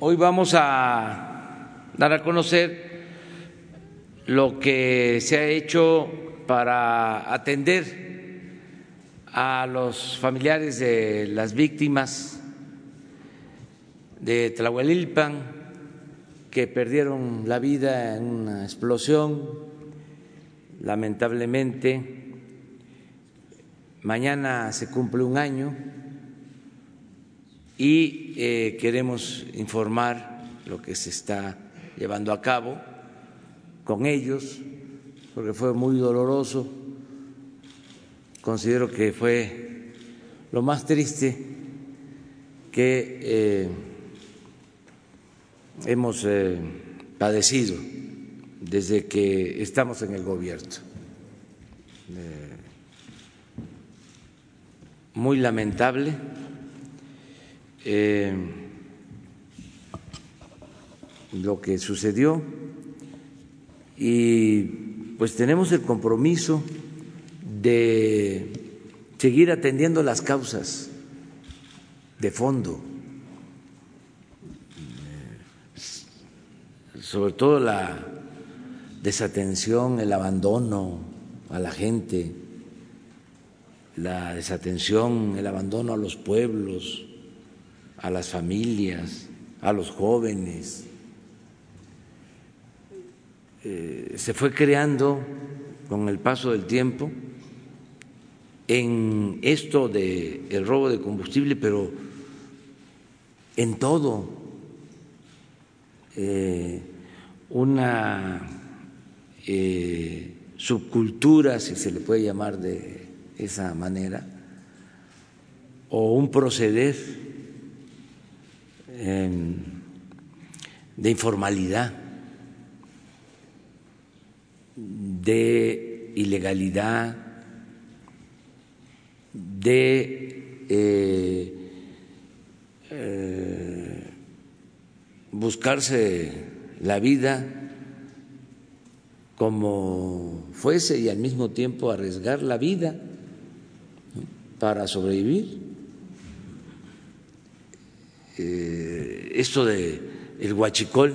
hoy vamos a dar a conocer lo que se ha hecho para atender a los familiares de las víctimas de Tlahuelilpan que perdieron la vida en una explosión, lamentablemente. Mañana se cumple un año y eh, queremos informar lo que se está llevando a cabo con ellos, porque fue muy doloroso. Considero que fue lo más triste que eh, hemos eh, padecido desde que estamos en el gobierno. muy lamentable eh, lo que sucedió. Y pues tenemos el compromiso de seguir atendiendo las causas de fondo, sobre todo la desatención, el abandono a la gente, la desatención, el abandono a los pueblos, a las familias, a los jóvenes. Eh, se fue creando con el paso del tiempo en esto de el robo de combustible, pero en todo eh, una eh, subcultura, si se le puede llamar de esa manera, o un proceder de informalidad, de ilegalidad, de eh, eh, buscarse la vida como fuese y al mismo tiempo arriesgar la vida para sobrevivir. Eh, esto de el huachicol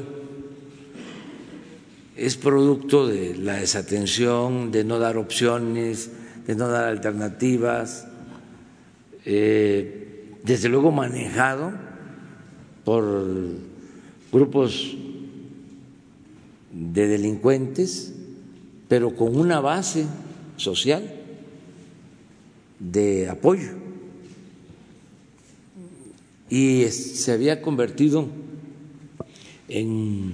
es producto de la desatención, de no dar opciones, de no dar alternativas, eh, desde luego manejado por grupos de delincuentes, pero con una base social de apoyo y se había convertido en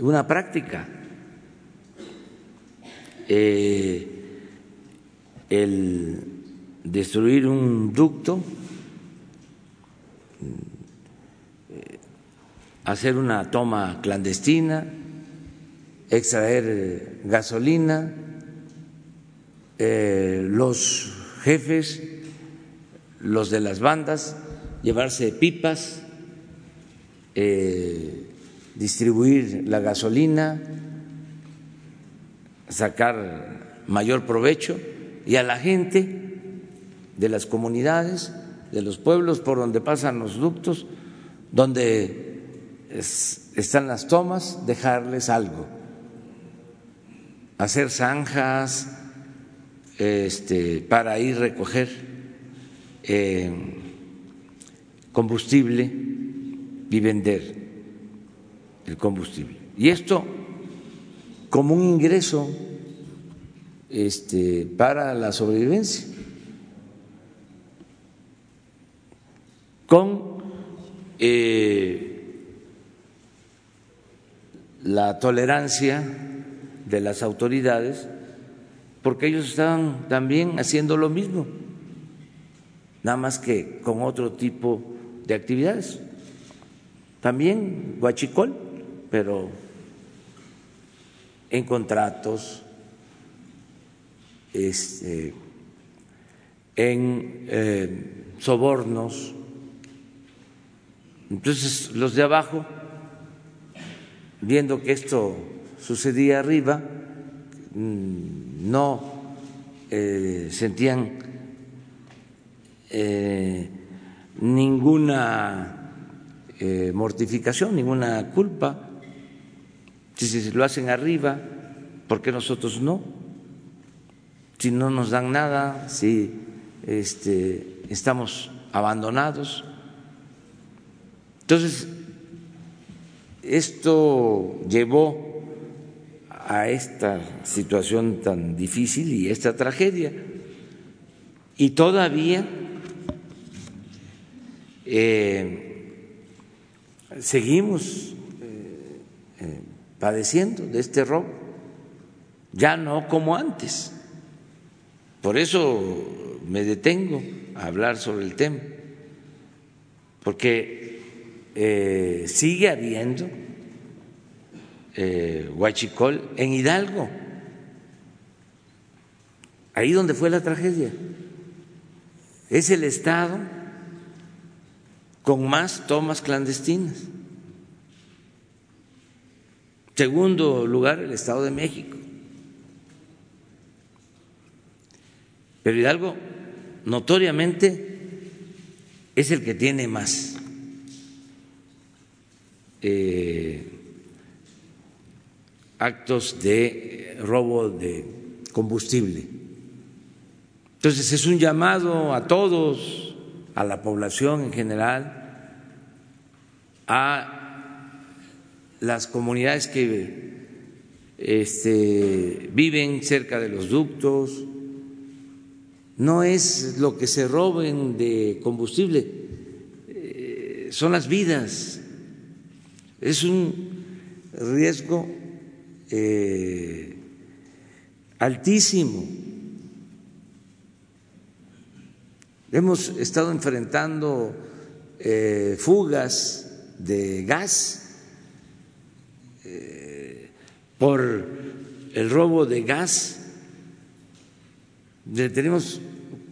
una práctica. Eh, el destruir un ducto, eh, hacer una toma clandestina, extraer gasolina, eh, los jefes, los de las bandas, llevarse pipas, eh, distribuir la gasolina, sacar mayor provecho y a la gente de las comunidades, de los pueblos por donde pasan los ductos, donde están las tomas, dejarles algo, hacer zanjas este, para ir recoger. Eh, combustible y vender el combustible. Y esto como un ingreso este, para la sobrevivencia, con eh, la tolerancia de las autoridades, porque ellos estaban también haciendo lo mismo, nada más que con otro tipo de actividades. También Huachicol, pero en contratos, este, en eh, sobornos. Entonces los de abajo, viendo que esto sucedía arriba, mm, no eh, sentían eh, ninguna eh, mortificación, ninguna culpa. Si se lo hacen arriba, ¿por qué nosotros no? Si no nos dan nada, si este, estamos abandonados. Entonces, esto llevó a esta situación tan difícil y esta tragedia. Y todavía eh, seguimos eh, eh, padeciendo de este robo, ya no como antes. Por eso me detengo a hablar sobre el tema, porque sigue habiendo huachicol en Hidalgo, ahí donde fue la tragedia. Es el Estado con más tomas clandestinas. Segundo lugar, el Estado de México. Pero Hidalgo notoriamente es el que tiene más eh, actos de robo de combustible. Entonces es un llamado a todos, a la población en general, a las comunidades que este, viven cerca de los ductos, no es lo que se roben de combustible, eh, son las vidas, es un riesgo eh, altísimo. Hemos estado enfrentando eh, fugas de gas, eh, por el robo de gas, tenemos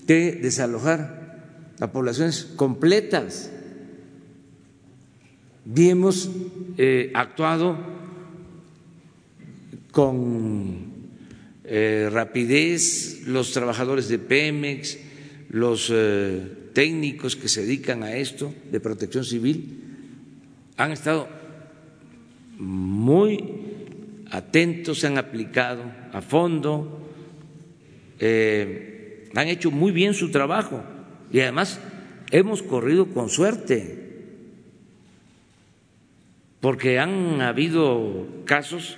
que desalojar a poblaciones completas. Y hemos eh, actuado con eh, rapidez los trabajadores de Pemex, los técnicos que se dedican a esto de protección civil, han estado muy atentos, se han aplicado a fondo, eh, han hecho muy bien su trabajo y además hemos corrido con suerte, porque han habido casos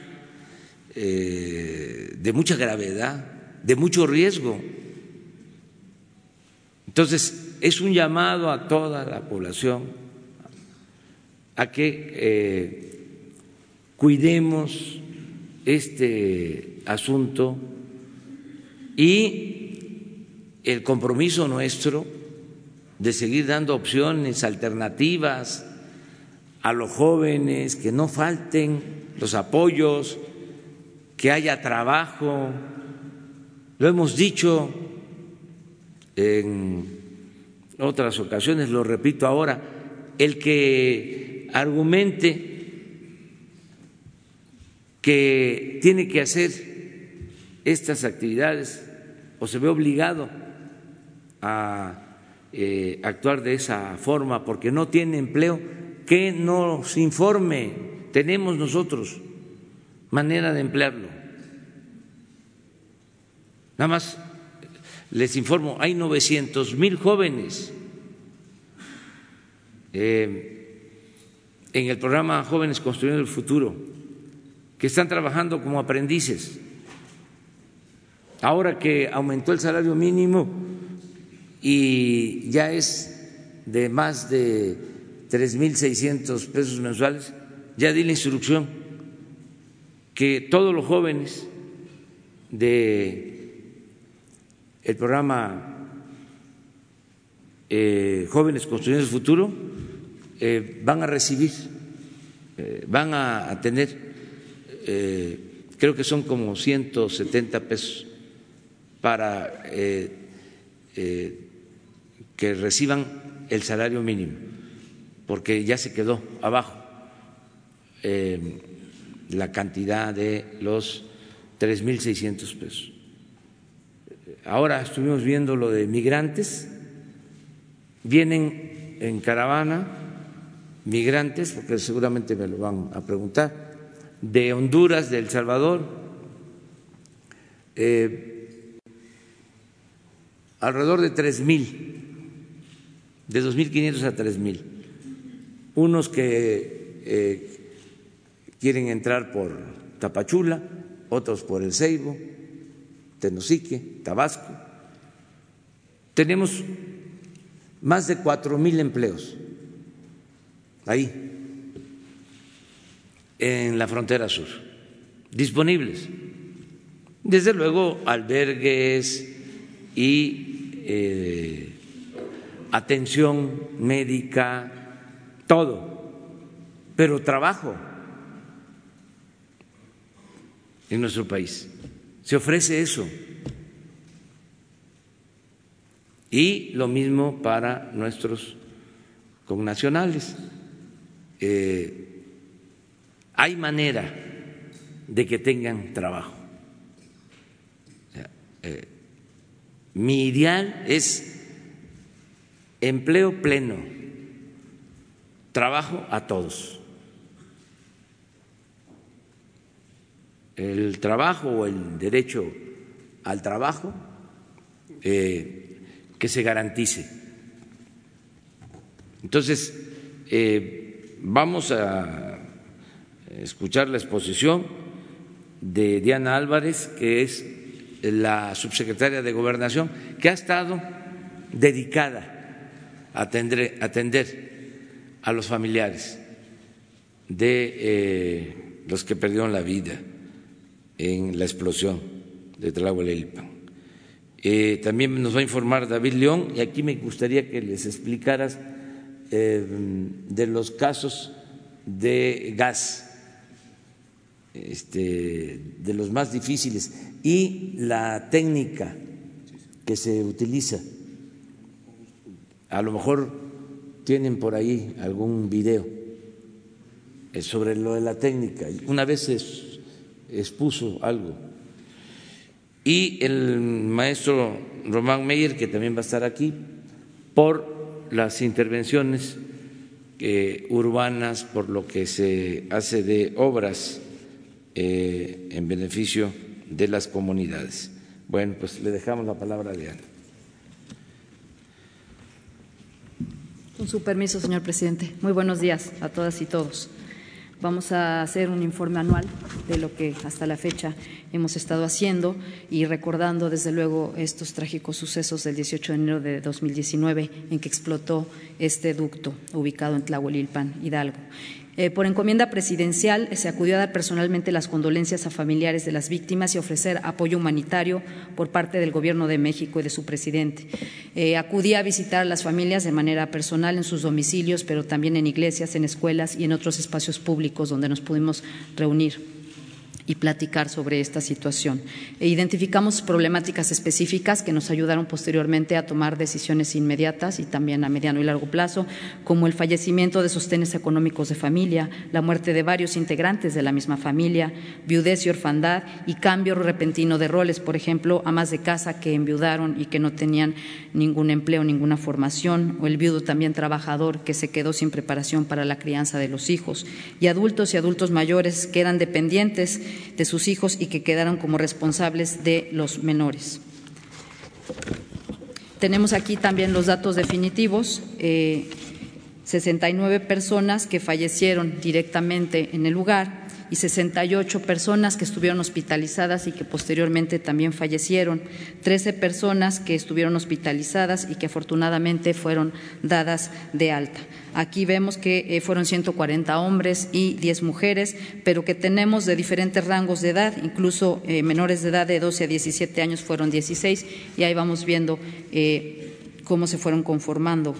eh, de mucha gravedad, de mucho riesgo. Entonces, es un llamado a toda la población a que eh, cuidemos este asunto y el compromiso nuestro de seguir dando opciones alternativas a los jóvenes, que no falten los apoyos, que haya trabajo. Lo hemos dicho en otras ocasiones, lo repito ahora, el que argumente que tiene que hacer estas actividades o se ve obligado a eh, actuar de esa forma porque no tiene empleo, que nos informe, tenemos nosotros manera de emplearlo. Nada más les informo, hay 900 mil jóvenes eh, en el programa Jóvenes Construyendo el Futuro, que están trabajando como aprendices. Ahora que aumentó el salario mínimo y ya es de más de 3.600 pesos mensuales, ya di la instrucción que todos los jóvenes de el programa eh, Jóvenes Construyendo el Futuro eh, van a recibir, eh, van a, tener, eh, creo que son como 170 pesos para que reciban el salario mínimo, porque ya se quedó abajo la cantidad de los 3.600 pesos. Ahora estuvimos viendo lo de migrantes, vienen en caravana migrantes, porque seguramente me lo van a preguntar, de Honduras, de El Salvador, eh, alrededor de tres mil, de 2.500 a tres mil, unos que eh, quieren entrar por Tapachula, otros por El Ceibo, Tenosique, Tabasco. Tenemos más de cuatro mil empleos ahí, en la frontera sur, disponibles. Desde luego, albergues y eh, atención médica, todo, pero trabajo en nuestro país. Se ofrece eso. Y lo mismo para nuestros connacionales. Eh, hay manera de que tengan trabajo. Eh, mi ideal es empleo pleno, trabajo a todos. El trabajo o el derecho al trabajo eh, que se garantice. Entonces, Vamos a escuchar la exposición de Diana Álvarez, que es la subsecretaria de Gobernación, que ha estado dedicada a atender, a los familiares de eh, los que perdieron la vida en la explosión de Tlahuelilpan. Eh, también nos va a informar David León y aquí me gustaría que les explicaras de los casos de gas, este, de los más difíciles, y la técnica que se utiliza. A lo mejor tienen por ahí algún video eh, sobre lo de la técnica. Una vez expuso algo. Y el maestro Román Meyer, que también va a estar aquí, por las intervenciones eh, urbanas por lo que se hace de obras eh, en beneficio de las comunidades. Bueno, pues le dejamos la palabra a Diana. Con su permiso, señor presidente. Muy buenos días a todas y todos. Vamos a hacer un informe anual de lo que hasta la fecha hemos estado haciendo y recordando desde luego estos trágicos sucesos del 18 de enero de 2019 en que explotó este ducto ubicado en Tlahuelilpan, Hidalgo. Eh, por encomienda presidencial se acudió a dar personalmente las condolencias a familiares de las víctimas y ofrecer apoyo humanitario por parte del Gobierno de México y de su presidente. Eh, acudí a visitar a las familias de manera personal en sus domicilios, pero también en iglesias, en escuelas y en otros espacios públicos donde nos pudimos reunir y platicar sobre esta situación. E identificamos problemáticas específicas que nos ayudaron posteriormente a tomar decisiones inmediatas y también a mediano y largo plazo, como el fallecimiento de sostenes económicos de familia, la muerte de varios integrantes de la misma familia, viudez y orfandad y cambio repentino de roles, por ejemplo, amas de casa que enviudaron y que no tenían ningún empleo, ninguna formación, o el viudo también trabajador que se quedó sin preparación para la crianza de los hijos, y adultos y adultos mayores que eran dependientes de sus hijos y que quedaron como responsables de los menores. Tenemos aquí también los datos definitivos. 69 eh, personas que fallecieron directamente en el lugar y 68 personas que estuvieron hospitalizadas y que posteriormente también fallecieron, 13 personas que estuvieron hospitalizadas y que afortunadamente fueron dadas de alta. Aquí vemos que eh, fueron 140 hombres y 10 mujeres, pero que tenemos de diferentes rangos de edad, incluso eh, menores de edad de 12 a 17 años fueron 16 y ahí vamos viendo eh, cómo se fueron conformando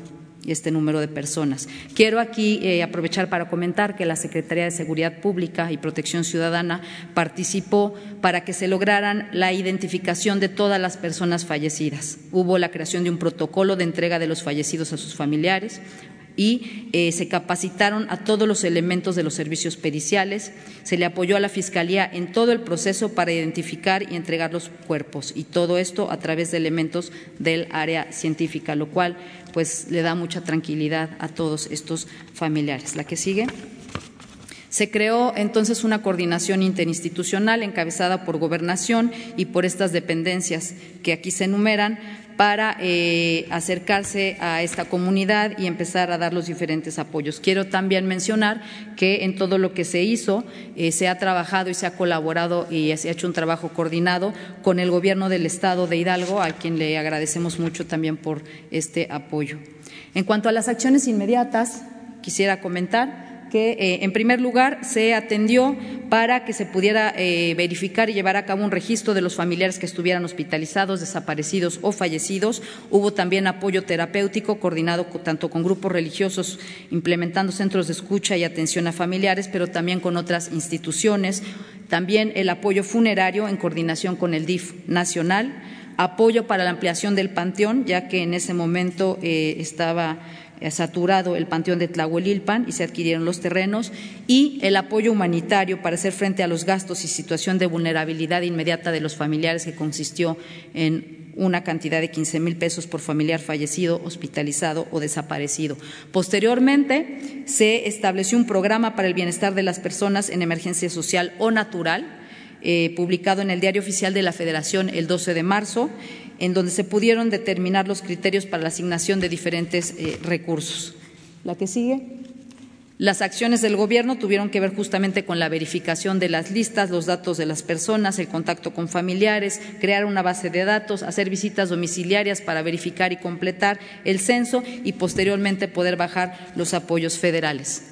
este número de personas. Quiero aquí eh, aprovechar para comentar que la Secretaría de Seguridad Pública y Protección Ciudadana participó para que se lograran la identificación de todas las personas fallecidas. Hubo la creación de un protocolo de entrega de los fallecidos a sus familiares, y eh, se capacitaron a todos los elementos de los servicios periciales. Se le apoyó a la Fiscalía en todo el proceso para identificar y entregar los cuerpos y todo esto a través de elementos del área científica, lo cual pues le da mucha tranquilidad a todos estos familiares. La que sigue. Se creó entonces una coordinación interinstitucional encabezada por Gobernación y por estas dependencias que aquí se enumeran para eh, acercarse a esta comunidad y empezar a dar los diferentes apoyos. Quiero también mencionar que en todo lo que se hizo eh, se ha trabajado y se ha colaborado y se ha hecho un trabajo coordinado con el Gobierno del Estado de Hidalgo, a quien le agradecemos mucho también por este apoyo. En cuanto a las acciones inmediatas, quisiera comentar que, eh, en primer lugar, se atendió para que se pudiera eh, verificar y llevar a cabo un registro de los familiares que estuvieran hospitalizados, desaparecidos o fallecidos. Hubo también apoyo terapéutico coordinado tanto con grupos religiosos, implementando centros de escucha y atención a familiares, pero también con otras instituciones. También el apoyo funerario en coordinación con el DIF nacional. Apoyo para la ampliación del panteón, ya que en ese momento eh, estaba saturado el panteón de Tlahuelilpan y se adquirieron los terrenos, y el apoyo humanitario para hacer frente a los gastos y situación de vulnerabilidad inmediata de los familiares, que consistió en una cantidad de 15 mil pesos por familiar fallecido, hospitalizado o desaparecido. Posteriormente, se estableció un programa para el bienestar de las personas en emergencia social o natural, eh, publicado en el Diario Oficial de la Federación el 12 de marzo en donde se pudieron determinar los criterios para la asignación de diferentes eh, recursos. La que sigue. Las acciones del Gobierno tuvieron que ver justamente con la verificación de las listas, los datos de las personas, el contacto con familiares, crear una base de datos, hacer visitas domiciliarias para verificar y completar el censo y posteriormente poder bajar los apoyos federales.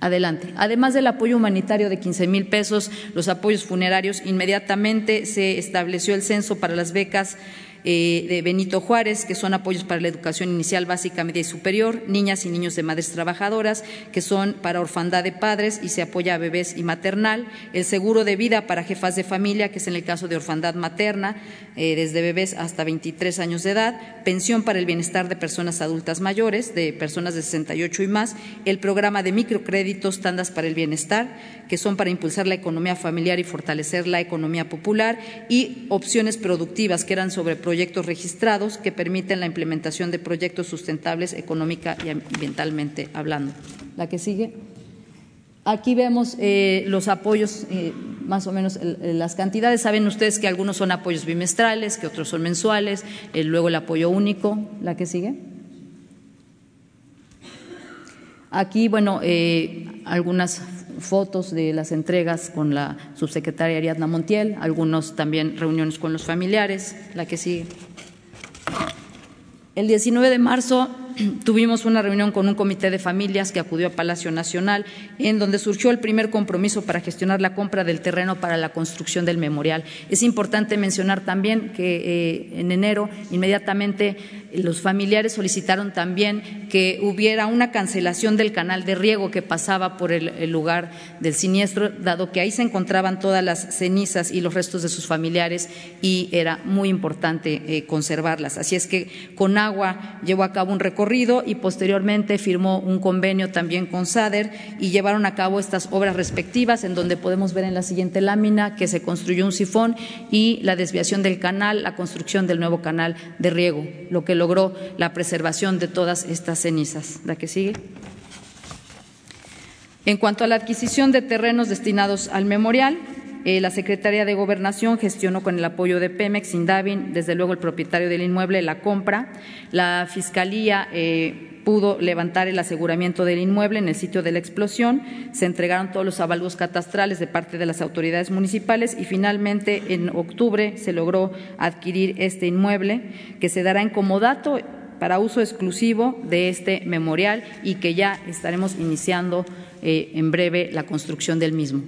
Adelante. Además del apoyo humanitario de 15 mil pesos, los apoyos funerarios, inmediatamente se estableció el censo para las becas eh, de Benito Juárez, que son apoyos para la educación inicial, básica, media y superior, niñas y niños de madres trabajadoras, que son para orfandad de padres y se apoya a bebés y maternal, el seguro de vida para jefas de familia, que es en el caso de orfandad materna, eh, desde bebés hasta 23 años de edad, pensión para el bienestar de personas adultas mayores, de personas de 68 y más, el programa de microcréditos, tandas para el bienestar, que son para impulsar la economía familiar y fortalecer la economía popular, y opciones productivas, que eran sobre proyectos registrados que permiten la implementación de proyectos sustentables económica y ambientalmente hablando. La que sigue. Aquí vemos eh, los apoyos, eh, más o menos las cantidades. Saben ustedes que algunos son apoyos bimestrales, que otros son mensuales, eh, luego el apoyo único. La que sigue. Aquí, bueno, algunas fotos de las entregas con la subsecretaria Ariadna Montiel, algunos también reuniones con los familiares, la que sigue. El 19 de marzo tuvimos una reunión con un comité de familias que acudió a Palacio Nacional, en donde surgió el primer compromiso para gestionar la compra del terreno para la construcción del memorial. Es importante mencionar también que eh, en enero inmediatamente los familiares solicitaron también que hubiera una cancelación del canal de riego que pasaba por el, lugar del siniestro, dado que ahí se encontraban todas las cenizas y los restos de sus familiares y era muy importante eh, conservarlas. Así es que con agua llevó a cabo un recorrido y posteriormente firmó un convenio también con SADER y llevaron a cabo estas obras respectivas en donde podemos ver en la siguiente lámina que se construyó un sifón y la desviación del canal, la construcción del nuevo canal de riego, lo que logró la preservación de todas estas cenizas. ¿La que sigue? En cuanto a la adquisición de terrenos destinados al memorial, eh, la Secretaría de Gobernación gestionó con el apoyo de Pemex, Indavin, desde luego el propietario del inmueble, la compra. La Fiscalía eh, pudo levantar el aseguramiento del inmueble en el sitio de la explosión. Se entregaron todos los avalúos catastrales de parte de las autoridades municipales y finalmente en octubre se logró adquirir este inmueble que se dará en comodato para uso exclusivo de este memorial y que ya estaremos iniciando eh, en breve la construcción del mismo.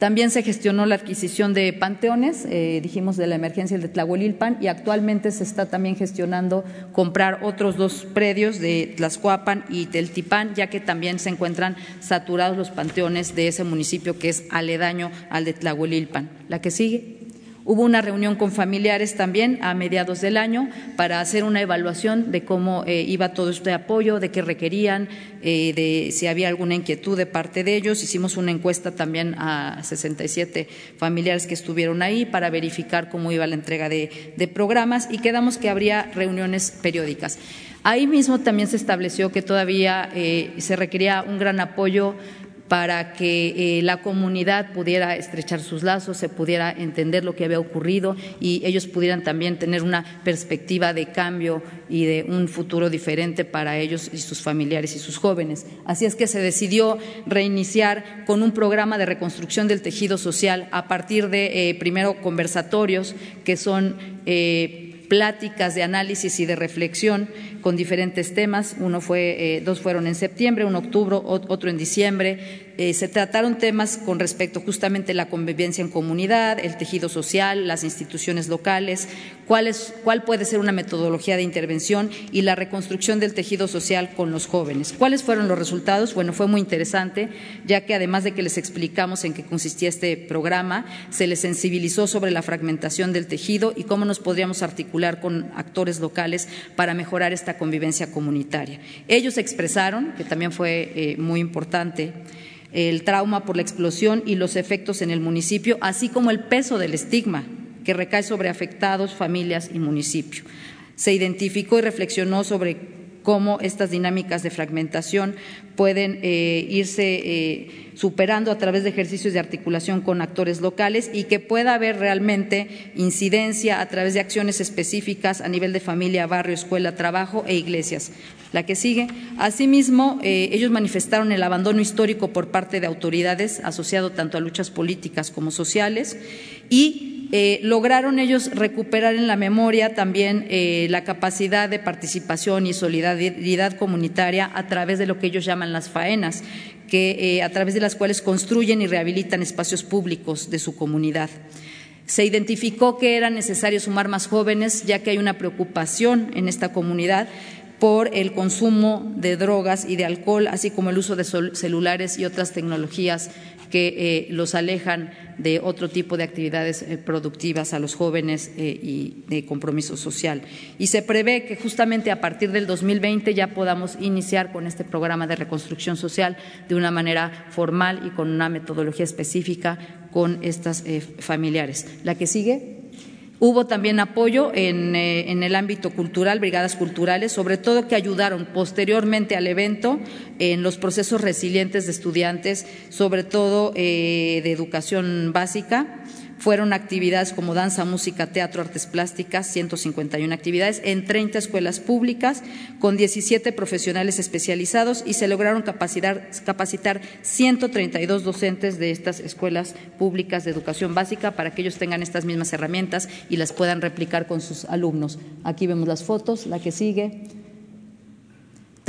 También se gestionó la adquisición de panteones, eh, dijimos de la emergencia de Tlahuelilpan, y actualmente se está también gestionando comprar otros dos predios de Tlaxcuapan y Teltipán, ya que también se encuentran saturados los panteones de ese municipio que es aledaño al de Tlahuelilpan. La que sigue. Hubo una reunión con familiares también a mediados del año para hacer una evaluación de cómo eh, iba todo este apoyo, de qué requerían, eh, de si había alguna inquietud de parte de ellos. Hicimos una encuesta también a 67 familiares que estuvieron ahí para verificar cómo iba la entrega de, programas y quedamos que habría reuniones periódicas. Ahí mismo también se estableció que todavía eh, se requería un gran apoyo para que eh, la comunidad pudiera estrechar sus lazos, se pudiera entender lo que había ocurrido y ellos pudieran también tener una perspectiva de cambio y de un futuro diferente para ellos y sus familiares y sus jóvenes. Así es que se decidió reiniciar con un programa de reconstrucción del tejido social a partir de, eh, primero, conversatorios que son eh, pláticas de análisis y de reflexión con diferentes temas. Uno fue, eh, dos fueron en septiembre, uno en octubre, otro en diciembre. Eh, se trataron temas con respecto justamente a la convivencia en comunidad, el tejido social, las instituciones locales, cuál, puede ser una metodología de intervención y la reconstrucción del tejido social con los jóvenes. ¿Cuáles fueron los resultados? Bueno, fue muy interesante, ya que además de que les explicamos en qué consistía este programa, se les sensibilizó sobre la fragmentación del tejido y cómo nos podríamos articular con actores locales para mejorar esta convivencia comunitaria. Ellos expresaron, que también fue eh, muy importante, el trauma por la explosión y los efectos en el municipio, así como el peso del estigma que recae sobre afectados, familias y municipio. Se identificó y reflexionó sobre cómo estas dinámicas de fragmentación pueden eh, irse eh, superando a través de ejercicios de articulación con actores locales y que pueda haber realmente incidencia a través de acciones específicas a nivel de familia, barrio, escuela, trabajo e iglesias. La que sigue. Asimismo, eh, ellos manifestaron el abandono histórico por parte de autoridades asociado tanto a luchas políticas como sociales y eh, lograron ellos recuperar en la memoria también eh, la capacidad de participación y solidaridad comunitaria a través de lo que ellos llaman las faenas, que, a través de las cuales construyen y rehabilitan espacios públicos de su comunidad. Se identificó que era necesario sumar más jóvenes, ya que hay una preocupación en esta comunidad por el consumo de drogas y de alcohol, así como el uso de celulares y otras tecnologías que los alejan de otro tipo de actividades eh, productivas a los jóvenes eh, y de compromiso social. Y se prevé que justamente a partir del 2020 ya podamos iniciar con este programa de reconstrucción social de una manera formal y con una metodología específica con estas eh, familiares. La que sigue. Hubo también apoyo en, el ámbito cultural, brigadas culturales, sobre todo que ayudaron posteriormente al evento en los procesos resilientes de estudiantes, sobre todo de educación básica fueron actividades como danza, música, teatro, artes plásticas, 151 actividades en 30 escuelas públicas con 17 profesionales especializados y se lograron capacitar, capacitar 132 docentes de estas escuelas públicas de educación básica para que ellos tengan estas mismas herramientas y las puedan replicar con sus alumnos. Aquí vemos las fotos, la que sigue.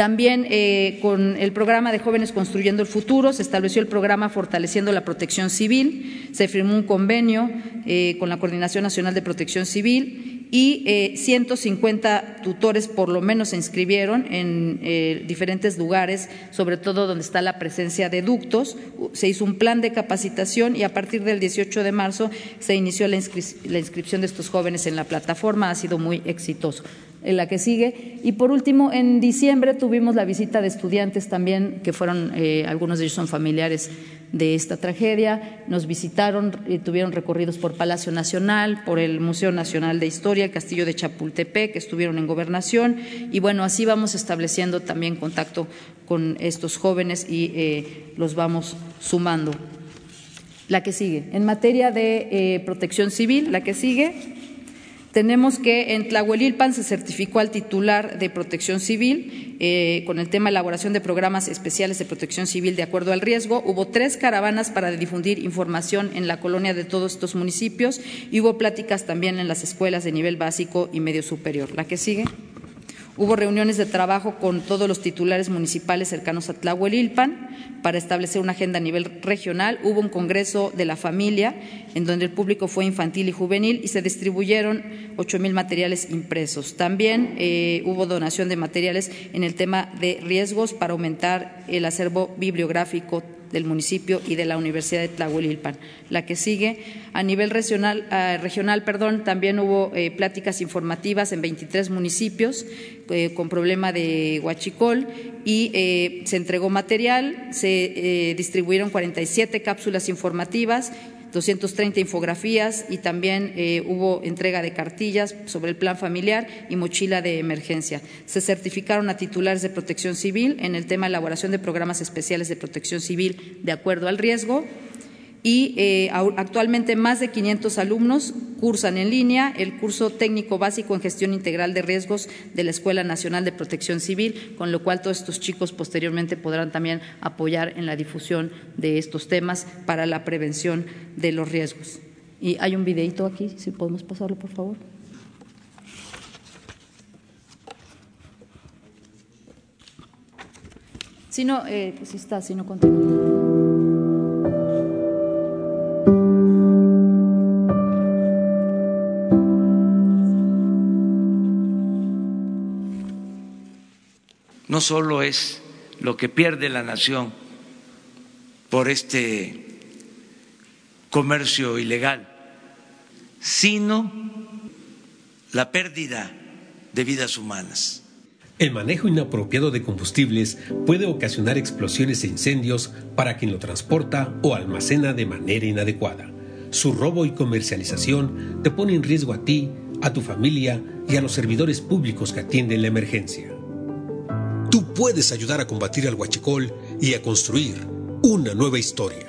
También eh, con el programa de Jóvenes Construyendo el Futuro se estableció el programa Fortaleciendo la Protección Civil, se firmó un convenio eh, con la Coordinación Nacional de Protección Civil y eh, 150 tutores por lo menos se inscribieron en eh, diferentes lugares, sobre todo donde está la presencia de ductos. Se hizo un plan de capacitación y a partir del 18 de marzo se inició la inscripción de estos jóvenes en la plataforma. Ha sido muy exitoso en la que sigue. Y por último, en diciembre tuvimos la visita de estudiantes también, que fueron, eh, algunos de ellos son familiares de esta tragedia. Nos visitaron y tuvieron recorridos por Palacio Nacional, por el Museo Nacional de Historia, el Castillo de Chapultepec, que estuvieron en gobernación. Y bueno, así vamos estableciendo también contacto con estos jóvenes y eh, los vamos sumando. La que sigue. En materia de eh, protección civil, la que sigue. Tenemos que en Tlahuelilpan se certificó al titular de protección civil eh, con el tema elaboración de programas especiales de protección civil de acuerdo al riesgo. Hubo tres caravanas para difundir información en la colonia de todos estos municipios y hubo pláticas también en las escuelas de nivel básico y medio superior. La que sigue. Hubo reuniones de trabajo con todos los titulares municipales cercanos a Tlahuelilpan para establecer una agenda a nivel regional. Hubo un congreso de la familia en donde el público fue infantil y juvenil y se distribuyeron ocho mil materiales impresos. También eh, hubo donación de materiales en el tema de riesgos para aumentar el acervo bibliográfico del municipio y de la Universidad de Tlahuelilpan. La que sigue, a nivel regional, ah, regional perdón, también hubo eh, pláticas informativas en 23 municipios eh, con problema de huachicol y eh, se entregó material, se distribuyeron 47 cápsulas informativas 230 infografías y también eh, hubo entrega de cartillas sobre el plan familiar y mochila de emergencia. Se certificaron a titulares de protección civil en el tema de elaboración de programas especiales de protección civil de acuerdo al riesgo y eh, actualmente más de 500 alumnos cursan en línea el curso técnico básico en gestión integral de riesgos de la Escuela Nacional de Protección Civil, con lo cual todos estos chicos posteriormente podrán también apoyar en la difusión de estos temas para la prevención de los riesgos. Y hay un videito aquí, si podemos pasarlo, por favor. Si no, eh, pues está, si no continúa. No solo es lo que pierde la nación por este comercio ilegal, sino la pérdida de vidas humanas. El manejo inapropiado de combustibles puede ocasionar explosiones e incendios para quien lo transporta o almacena de manera inadecuada. Su robo y comercialización te pone en riesgo a ti, a tu familia y a los servidores públicos que atienden la emergencia. Tú puedes ayudar a combatir al huachicol y a construir una nueva historia.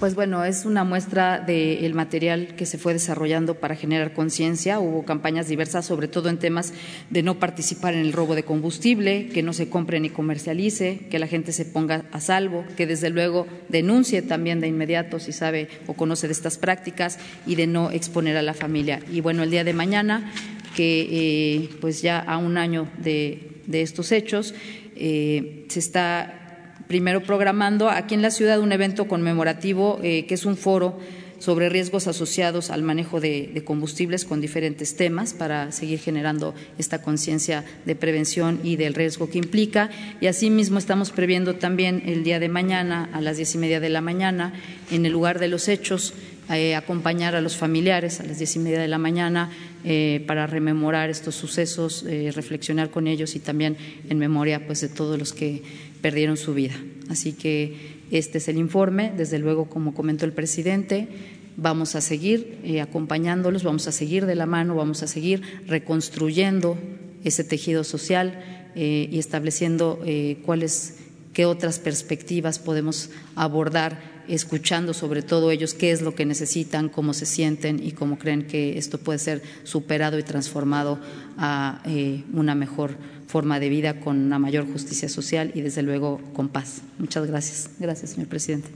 Pues bueno, es una muestra del material que se fue desarrollando para generar conciencia. Hubo campañas diversas, sobre todo en temas de no participar en el robo de combustible, que no se compre ni comercialice, que la gente se ponga a salvo, que desde luego denuncie también de inmediato si sabe o conoce de estas prácticas y de no exponer a la familia. Y bueno, el día de mañana que eh, pues ya a un año de, estos hechos eh, se está primero programando aquí en la ciudad un evento conmemorativo eh, que es un foro sobre riesgos asociados al manejo de, combustibles con diferentes temas para seguir generando esta conciencia de prevención y del riesgo que implica. Y asimismo estamos previendo también el día de mañana a las diez y media de la mañana en el lugar de los hechos eh, acompañar a los familiares a las diez y media de la mañana eh, para rememorar estos sucesos, eh, reflexionar con ellos y también en memoria pues, de todos los que perdieron su vida. Así que este es el informe. Desde luego, como comentó el presidente, vamos a seguir acompañándolos, vamos a seguir de la mano, vamos a seguir reconstruyendo ese tejido social y estableciendo cuáles, qué otras perspectivas podemos abordar escuchando sobre todo ellos qué es lo que necesitan, cómo se sienten y cómo creen que esto puede ser superado y transformado a eh, una mejor forma de vida con una mayor justicia social y desde luego con paz. Muchas gracias. Gracias, señor presidente.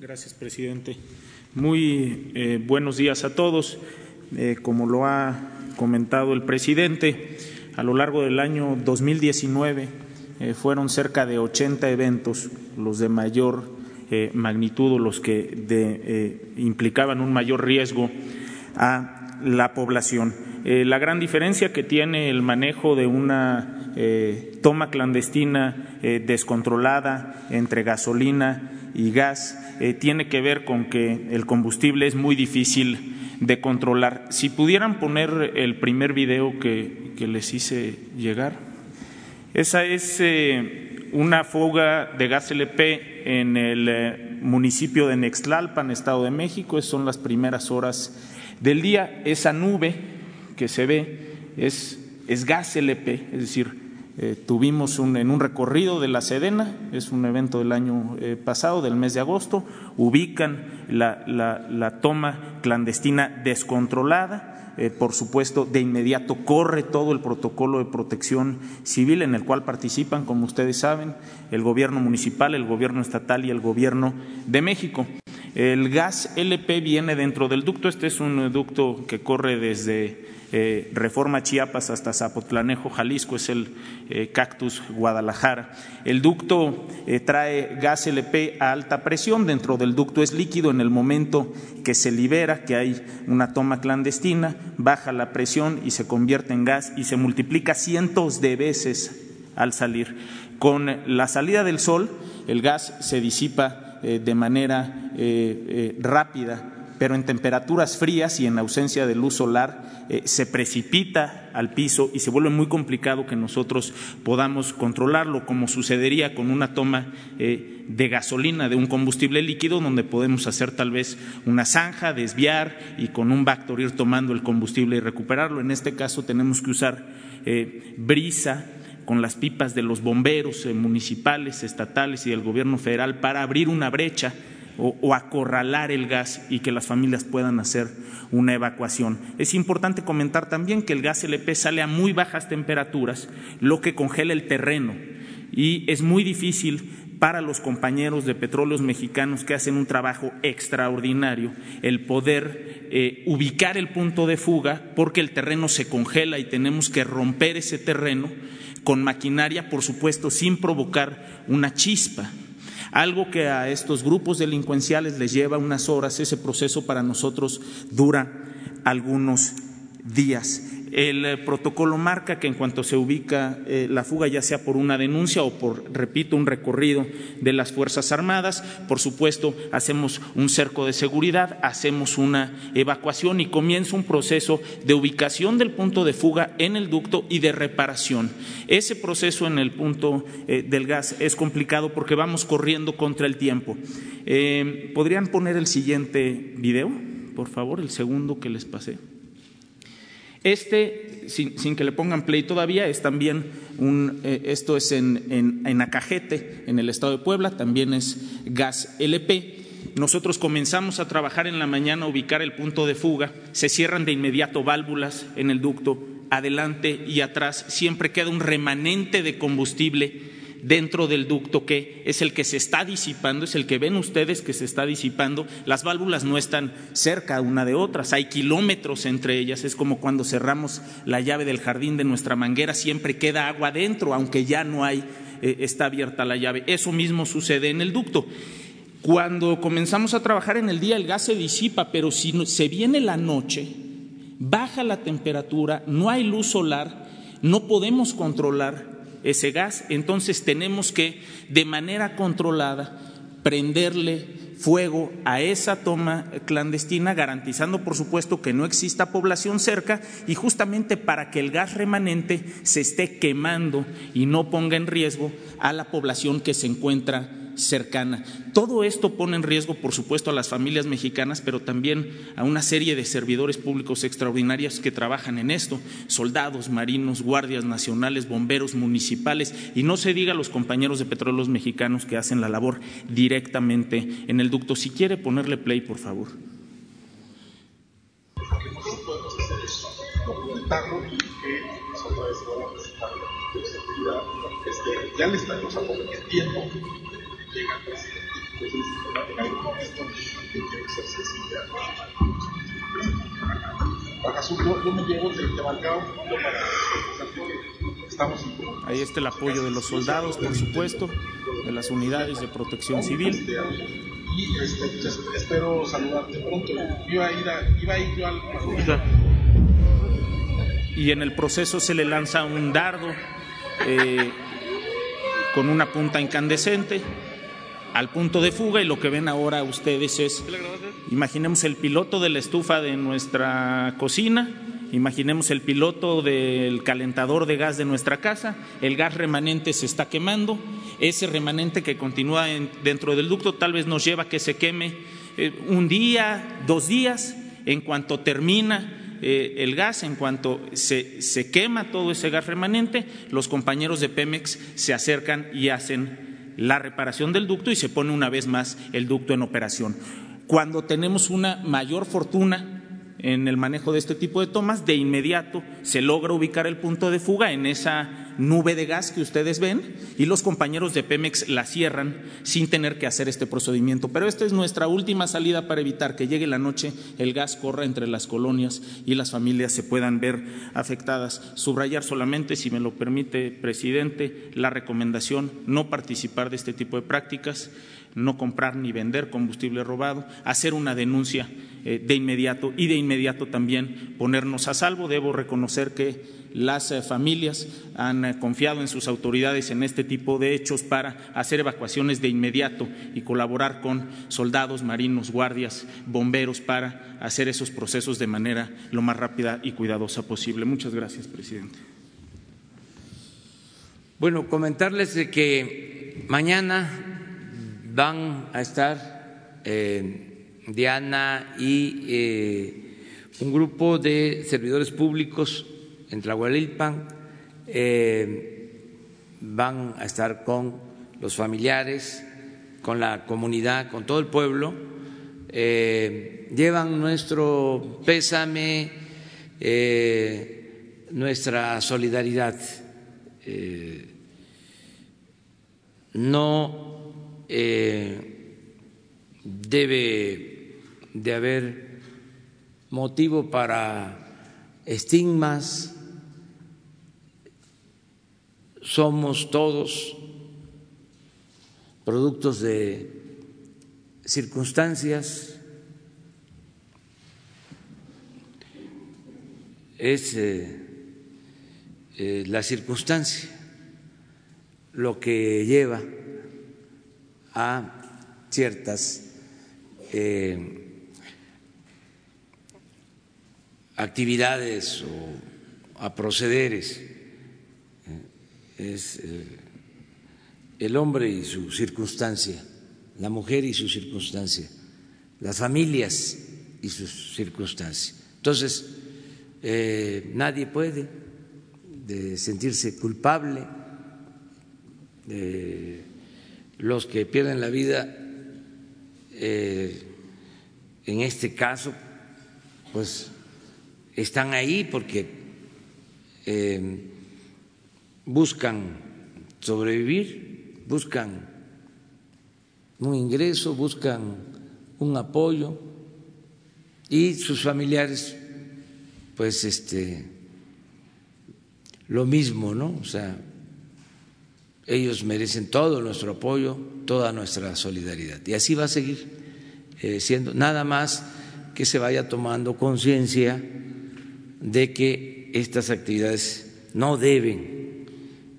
Gracias, presidente. Muy eh, buenos días a todos. Eh, como lo ha comentado el presidente, a lo largo del año 2019 eh, fueron cerca de 80 eventos, los de mayor eh, magnitud los que eh, implicaban un mayor riesgo a la población. la gran diferencia que tiene el manejo de una toma clandestina descontrolada entre gasolina y gas tiene que ver con que el combustible es muy difícil de controlar. Si pudieran poner el primer video que, les hice llegar. Esa es eh, una fuga de gas LP en el eh, municipio de Nextlalpan, Estado de México. Esas son las primeras horas del día. Esa nube que se ve es, es gas LP, es decir, eh, tuvimos en un recorrido de la Sedena, es un evento del año eh, pasado, del mes de agosto, ubican la, la, toma clandestina descontrolada, eh, por supuesto, de inmediato corre todo el protocolo de protección civil en el cual participan, como ustedes saben, el gobierno municipal, el gobierno estatal y el gobierno de México. El gas LP viene dentro del ducto. Este es un ducto que corre desde eh, Reforma Chiapas hasta Zapotlanejo, Jalisco, es el eh, Cactus Guadalajara. El ducto eh, trae gas LP a alta presión, dentro del ducto es líquido, en el momento que se libera, que hay una toma clandestina, baja la presión y se convierte en gas y se multiplica cientos de veces al salir. Con la salida del sol, el gas se disipa de manera rápida pero en temperaturas frías y en ausencia de luz solar eh, se precipita al piso y se vuelve muy complicado que nosotros podamos controlarlo, como sucedería con una toma eh, de gasolina, de un combustible líquido, donde podemos hacer tal vez una zanja, desviar y con un Bactor ir tomando el combustible y recuperarlo. En este caso tenemos que usar eh, brisa con las pipas de los bomberos municipales, estatales y del gobierno federal para abrir una brecha o, acorralar el gas y que las familias puedan hacer una evacuación. Es importante comentar también que el gas LP sale a muy bajas temperaturas, lo que congela el terreno y es muy difícil para los compañeros de petróleos mexicanos que hacen un trabajo extraordinario el poder eh, ubicar el punto de fuga porque el terreno se congela y tenemos que romper ese terreno con maquinaria, por supuesto, sin provocar una chispa. Algo que a estos grupos delincuenciales les lleva unas horas, ese proceso para nosotros dura algunos días. El eh, protocolo marca que en cuanto se ubica eh, la fuga, ya sea por una denuncia o por, repito, un recorrido de las Fuerzas Armadas, por supuesto, hacemos un cerco de seguridad, hacemos una evacuación y comienza un proceso de ubicación del punto de fuga en el ducto y de reparación. Ese proceso en el punto eh, del gas es complicado porque vamos corriendo contra el tiempo. ¿Podrían poner el siguiente video, por favor, el segundo que les pasé? Este, sin, que le pongan play todavía, es también un, eh, esto es en, en, Acajete, en el estado de Puebla, también es gas LP. Nosotros comenzamos a trabajar en la mañana a ubicar el punto de fuga, se cierran de inmediato válvulas en el ducto, adelante y atrás, siempre queda un remanente de combustible dentro del ducto que es el que se está disipando, es el que ven ustedes que se está disipando. Las válvulas no están cerca una de otras, hay kilómetros entre ellas. Es como cuando cerramos la llave del jardín de nuestra manguera, siempre queda agua dentro, aunque ya no hay, eh, está abierta la llave. Eso mismo sucede en el ducto. Cuando comenzamos a trabajar en el día, el gas se disipa, pero si se viene la noche, baja la temperatura, no hay luz solar, no podemos controlar ese gas, entonces tenemos que de manera controlada prenderle fuego a esa toma clandestina, garantizando por supuesto que no exista población cerca y justamente para que el gas remanente se esté quemando y no ponga en riesgo a la población que se encuentra cercana. Todo esto pone en riesgo, por supuesto, a las familias mexicanas, pero también a una serie de servidores públicos extraordinarios que trabajan en esto, soldados, marinos, guardias nacionales, bomberos municipales, y no se diga a los compañeros de petróleos mexicanos que hacen la labor directamente en el ducto. Si quiere ponerle play, por favor. ya le estamos tiempo llega el presidente. Entonces, esto tiene que ser sencilla. yo, me llevo del Tebalcao para estamos Ahí está el apoyo de los soldados, por supuesto, de las unidades de protección civil. Y este, pues, espero saludarte pronto. Iba a ir, a, iba a ir yo al. Y en el proceso se le lanza un dardo eh, con una punta incandescente al punto de fuga y lo que ven ahora ustedes es, imaginemos el piloto de la estufa de nuestra cocina, imaginemos el piloto del calentador de gas de nuestra casa, el gas remanente se está quemando, ese remanente que continúa dentro del ducto tal vez nos lleva a que se queme eh, un día, dos días, en cuanto termina eh, el gas, en cuanto se, se quema todo ese gas remanente, los compañeros de Pemex se acercan y hacen la reparación del ducto y se pone una vez más el ducto en operación. Cuando tenemos una mayor fortuna en el manejo de este tipo de tomas, de inmediato se logra ubicar el punto de fuga en esa nube de gas que ustedes ven y los compañeros de Pemex la cierran sin tener que hacer este procedimiento. Pero esta es nuestra última salida para evitar que llegue la noche, el gas corra entre las colonias y las familias se puedan ver afectadas. Subrayar solamente, si me lo permite, presidente, la recomendación no participar de este tipo de prácticas no comprar ni vender combustible robado, hacer una denuncia eh, de inmediato y de inmediato también ponernos a salvo. Debo reconocer que las eh, familias han eh, confiado en sus autoridades en este tipo de hechos para hacer evacuaciones de inmediato y colaborar con soldados, marinos, guardias, bomberos para hacer esos procesos de manera lo más rápida y cuidadosa posible. Muchas gracias, presidente. Bueno, comentarles que mañana van a estar Diana y un grupo de servidores públicos en Tlahuelilpan eh, van a estar con los familiares, con la comunidad, con todo el pueblo. Eh, llevan nuestro pésame, eh, nuestra solidaridad. no debe de haber motivo para estigmas, somos todos productos de circunstancias, es eh, eh, la circunstancia lo que lleva a ciertas eh, actividades o a procederes es eh, el hombre y su circunstancia, la mujer y su circunstancia, las familias y sus circunstancias. Entonces, eh, nadie puede sentirse culpable. Los que pierden la vida, eh, en este caso, pues están ahí porque buscan sobrevivir, buscan un ingreso, buscan un apoyo y sus familiares, pues este, lo mismo, ¿no? O sea, ellos merecen todo nuestro apoyo, toda nuestra solidaridad. Y así va a seguir eh, siendo, nada más que se vaya tomando conciencia de que estas actividades no deben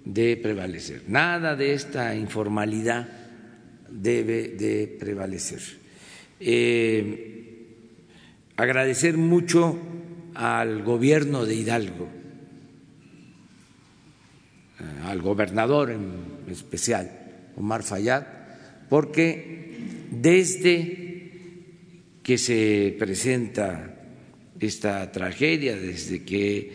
de prevalecer. Nada de esta informalidad debe de prevalecer. Eh, agradecer mucho al gobierno de Hidalgo, al gobernador en especial, Omar Fayad, porque desde que se presenta esta tragedia, desde que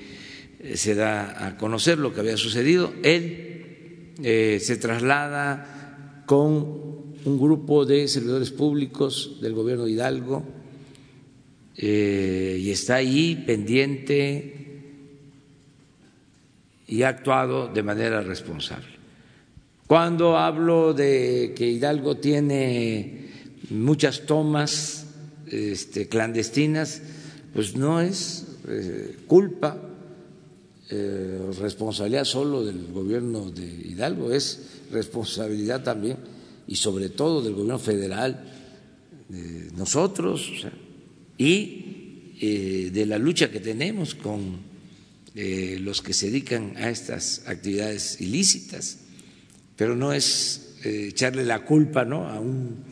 eh, se da a conocer lo que había sucedido. Él eh, se traslada con un grupo de servidores públicos del gobierno de Hidalgo eh, y está ahí pendiente y ha actuado de manera responsable. Cuando hablo de que Hidalgo tiene muchas tomas este, clandestinas, pues no es culpa eh, responsabilidad solo del gobierno de Hidalgo, es responsabilidad también y sobre todo del gobierno federal, de nosotros y eh, de la lucha que tenemos con eh, los que se dedican a estas actividades ilícitas, pero no es echarle la culpa ¿no? a un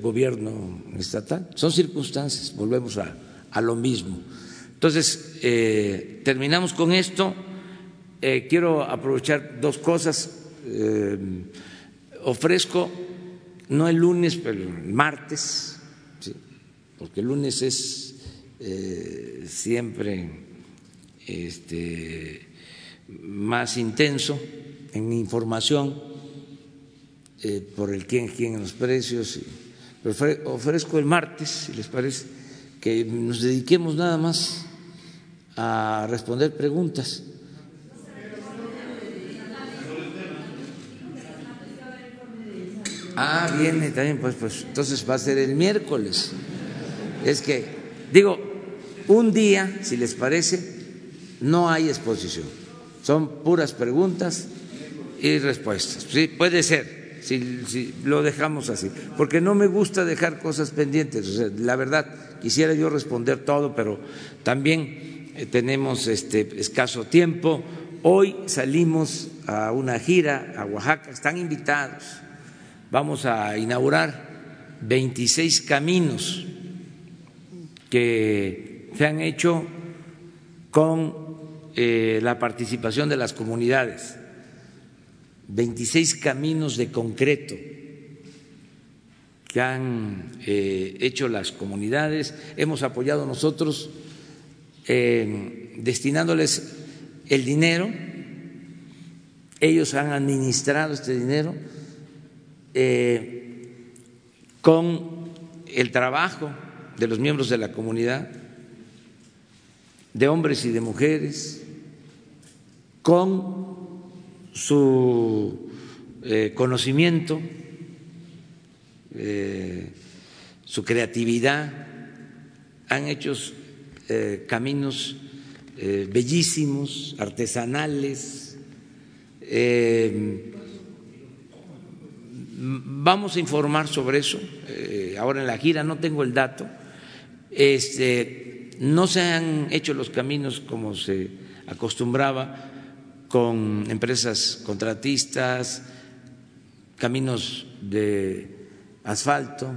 gobierno estatal, son circunstancias, volvemos a, a lo mismo. Entonces, eh, terminamos con esto. Eh, quiero aprovechar dos cosas. Eh, ofrezco, no el lunes, pero el martes, porque el lunes es siempre este, más intenso en información eh, por el quién, quién en los precios. Pero ofrezco el martes, si les parece, que nos dediquemos nada más a responder preguntas. Ah, viene también, pues, pues entonces va a ser el miércoles. Es que, digo, un día, si les parece, no hay exposición. Son puras preguntas y respuestas. Sí, puede ser, si, lo dejamos así. Porque no me gusta dejar cosas pendientes. la verdad, quisiera yo responder todo, pero también eh, tenemos este escaso tiempo. Hoy salimos a una gira a Oaxaca, están invitados. Vamos a inaugurar 26 caminos que se han hecho con eh, la participación de las comunidades. 26 caminos de concreto que han eh, hecho las comunidades. Hemos apoyado nosotros eh, destinándoles el dinero, ellos han administrado este dinero con el trabajo de los miembros de la comunidad, de hombres y de mujeres, con su eh, conocimiento, eh, su creatividad, han hecho caminos eh, bellísimos, artesanales. Vamos a informar sobre eso. Ahora en la gira no tengo el dato. Este, no se han hecho los caminos como se acostumbraba con empresas contratistas, caminos de asfalto,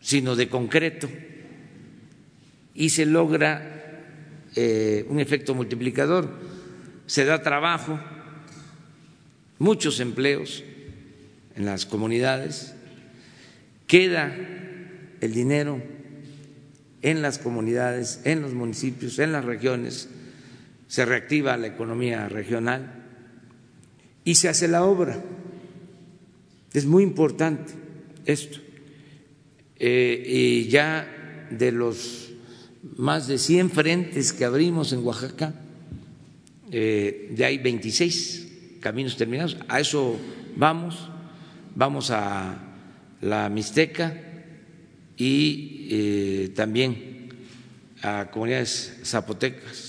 sino de concreto, y se logra eh, un efecto multiplicador, se da trabajo, muchos empleos en las comunidades, queda el dinero en las comunidades, en los municipios, en las regiones, se reactiva la economía regional y se hace la obra. Es muy importante esto. Eh, y ya de los más de 100 frentes que abrimos en Oaxaca, eh, ya hay 26 caminos terminados, a eso vamos, vamos a la Mixteca y eh, también a comunidades zapotecas,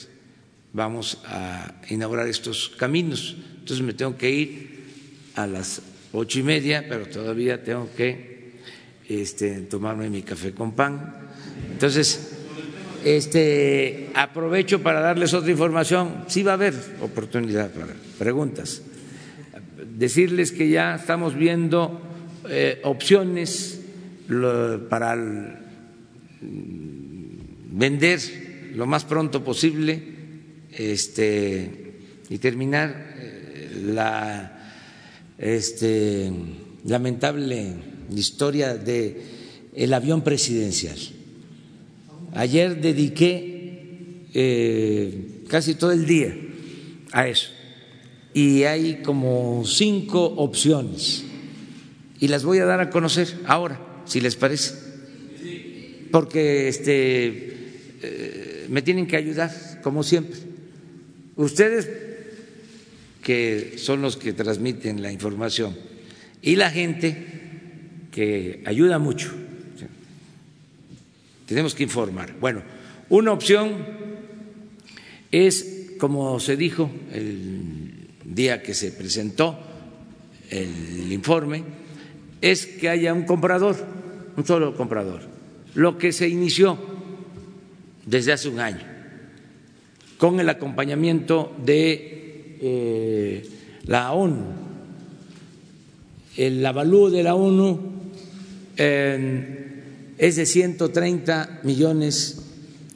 vamos a inaugurar estos caminos. Entonces me tengo que ir a las ocho y media, pero todavía tengo que este, tomarme mi café con pan. Entonces, este, aprovecho para darles otra información. Sí va a haber oportunidad para preguntas. Decirles que ya estamos viendo eh, opciones para vender lo más pronto posible este, y terminar eh, la este, lamentable historia de avión presidencial. Ayer dediqué eh, casi todo el día a eso. Y hay como cinco opciones. Y las voy a dar a conocer ahora, si les parece, porque este eh, me tienen que ayudar como siempre. Ustedes que son los que transmiten la información y la gente que ayuda mucho tenemos que informar. Bueno, una opción es, como se dijo el día que se presentó el informe, es que haya un comprador, un solo comprador, lo que se inició desde hace un año, con el acompañamiento de eh, la ONU. El avalúo de la ONU es de 130 millones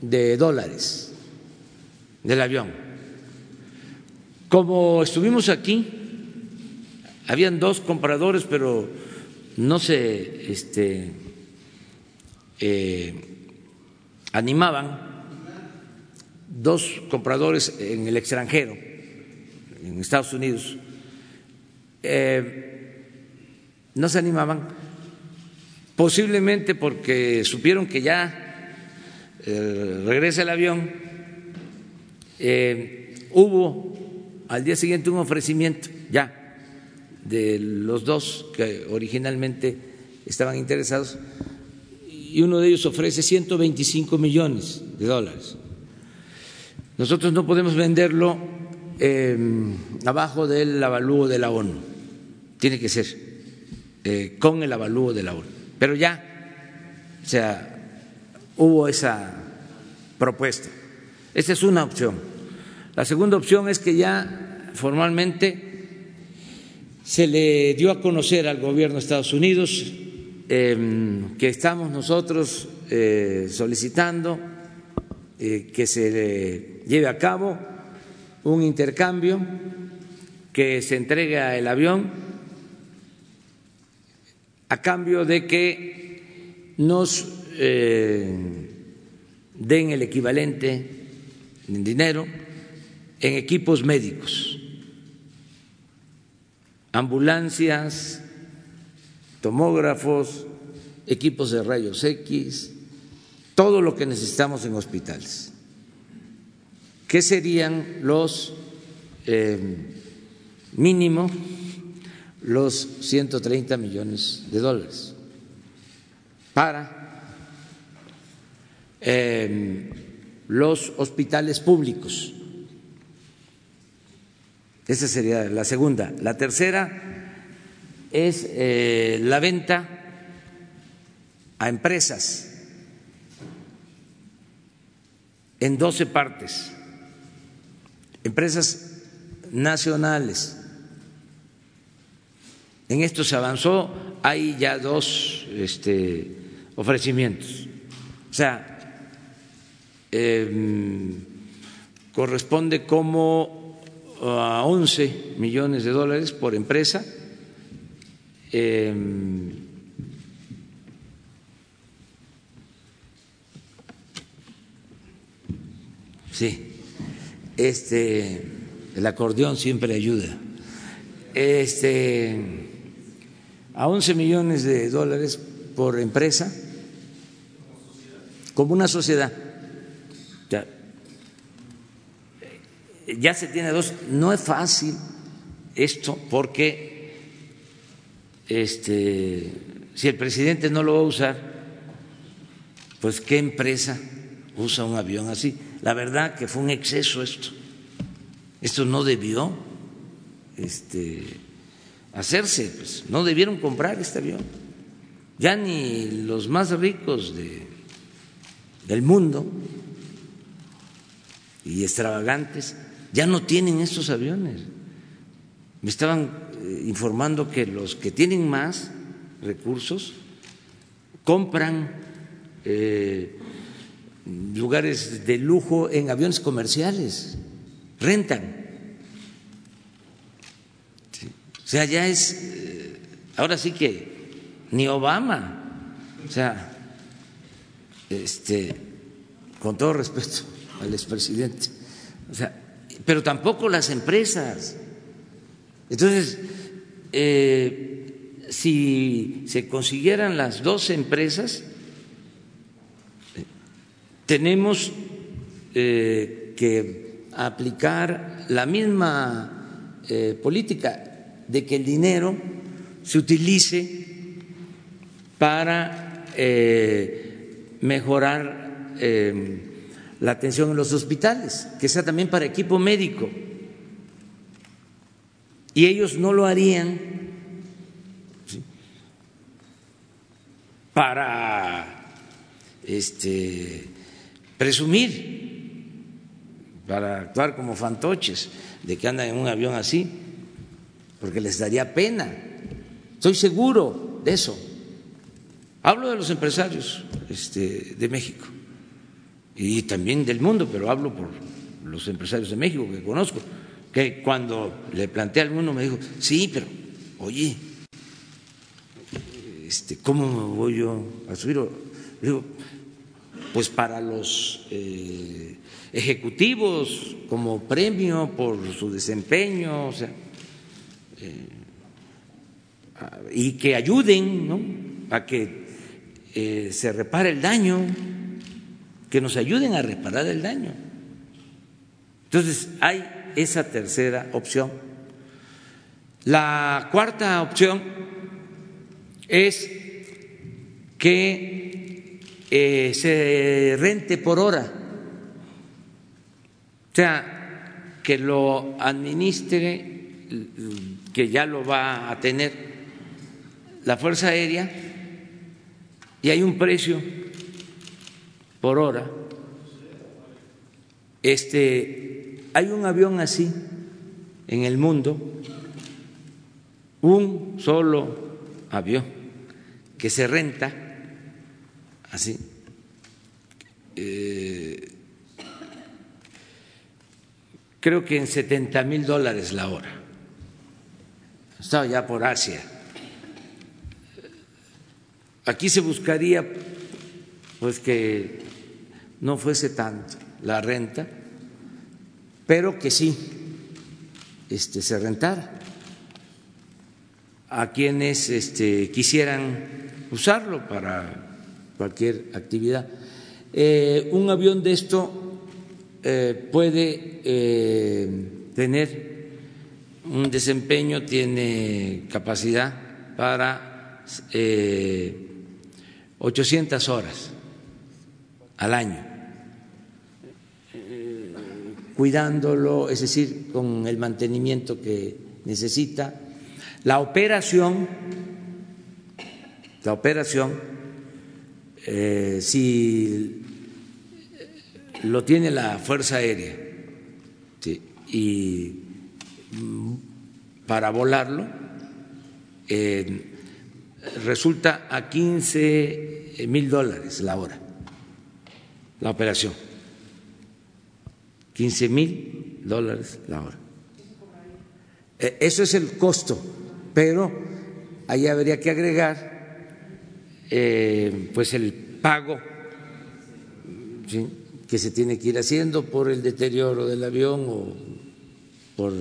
de dólares del avión. Como estuvimos aquí, habían dos compradores, pero no se este, eh, animaban, dos compradores en el extranjero, en Estados Unidos, eh, no se animaban posiblemente porque supieron que ya eh, regresa el avión, eh, hubo al día siguiente un ofrecimiento ya de los dos que originalmente estaban interesados y uno de ellos ofrece 125 millones de dólares. Nosotros no podemos venderlo eh, abajo del avalúo de la ONU, tiene que ser eh, con el avalúo de la ONU. Pero ya, o sea, hubo esa propuesta. Esa es una opción. La segunda opción es que ya formalmente se le dio a conocer al gobierno de Estados Unidos Em, que estamos nosotros eh, solicitando eh, que se lleve a cabo un intercambio, que se entregue el avión a cambio de que nos eh, den el equivalente en dinero en equipos médicos, ambulancias, tomógrafos, equipos de rayos X, todo lo que necesitamos en hospitales. ¿Qué serían los eh, mínimo los 130 millones de dólares para eh, los hospitales públicos? Esa sería la segunda. La tercera es eh, la venta a empresas en 12 partes, empresas nacionales. En esto se avanzó, hay ya dos este, ofrecimientos. O sea, em, corresponde como a 11 millones de dólares por empresa Em, sí, este, el acordeón siempre ayuda. Este, a 11 millones de dólares por empresa, como una sociedad. Ya, se tiene dos. No es fácil esto porque este, si el presidente no lo va a usar, pues qué empresa usa un avión así. La verdad que fue un exceso esto. Esto no debió este, hacerse, pues no debieron comprar este avión. Ya ni los más ricos de, del mundo y extravagantes ya no tienen estos aviones. Me estaban eh, informando que los que tienen más recursos compran eh, lugares de lujo en aviones comerciales, rentan. O sea, ya es, eh, ahora sí que ni Obama, o sea, este, con todo respeto al expresidente, o sea, pero tampoco las empresas. Entonces, eh, si se consiguieran las dos empresas, tenemos eh, que aplicar la misma eh, política de que el dinero se utilice para mejorar la atención en los hospitales, que sea también para equipo médico. Y ellos no lo harían para este, presumir, para actuar como fantoches de que andan en un avión así, porque les daría pena. Estoy seguro de eso. Hablo de los empresarios este, de México y también del mundo, pero hablo por los empresarios de México que conozco que cuando le planteé a alguno me dijo, sí, pero oye, este, ¿cómo voy yo a subir? digo, pues para los eh, ejecutivos como premio por su desempeño, o sea, eh, y que ayuden ¿no? a que eh, se repare el daño, que nos ayuden a reparar el daño. Entonces, hay esa tercera opción. La cuarta opción es que eh, se rente por hora, o sea, que lo administre, que ya lo va a tener la Fuerza Aérea y hay un precio por hora. Este, hay un avión así en el mundo, un solo avión que se renta así. Eh, creo que en 70 mil dólares la hora. Estaba ya por Asia. Aquí se buscaría pues que no fuese tanto la renta, pero que sí este, se rentara a quienes este, quisieran usarlo para cualquier actividad. Eh, un avión de esto eh, puede eh, tener un desempeño, tiene capacidad para 800 horas al año, cuidándolo, es decir, con el mantenimiento que necesita. La operación, la operación, eh, si lo tiene la Fuerza Aérea y mm, para volarlo, eh, resulta a 15 mil dólares la hora, la operación. 15 mil dólares la hora. Eh, eso es el costo, pero ahí habría que agregar eh, pues el pago que se tiene que ir haciendo por el deterioro del avión o por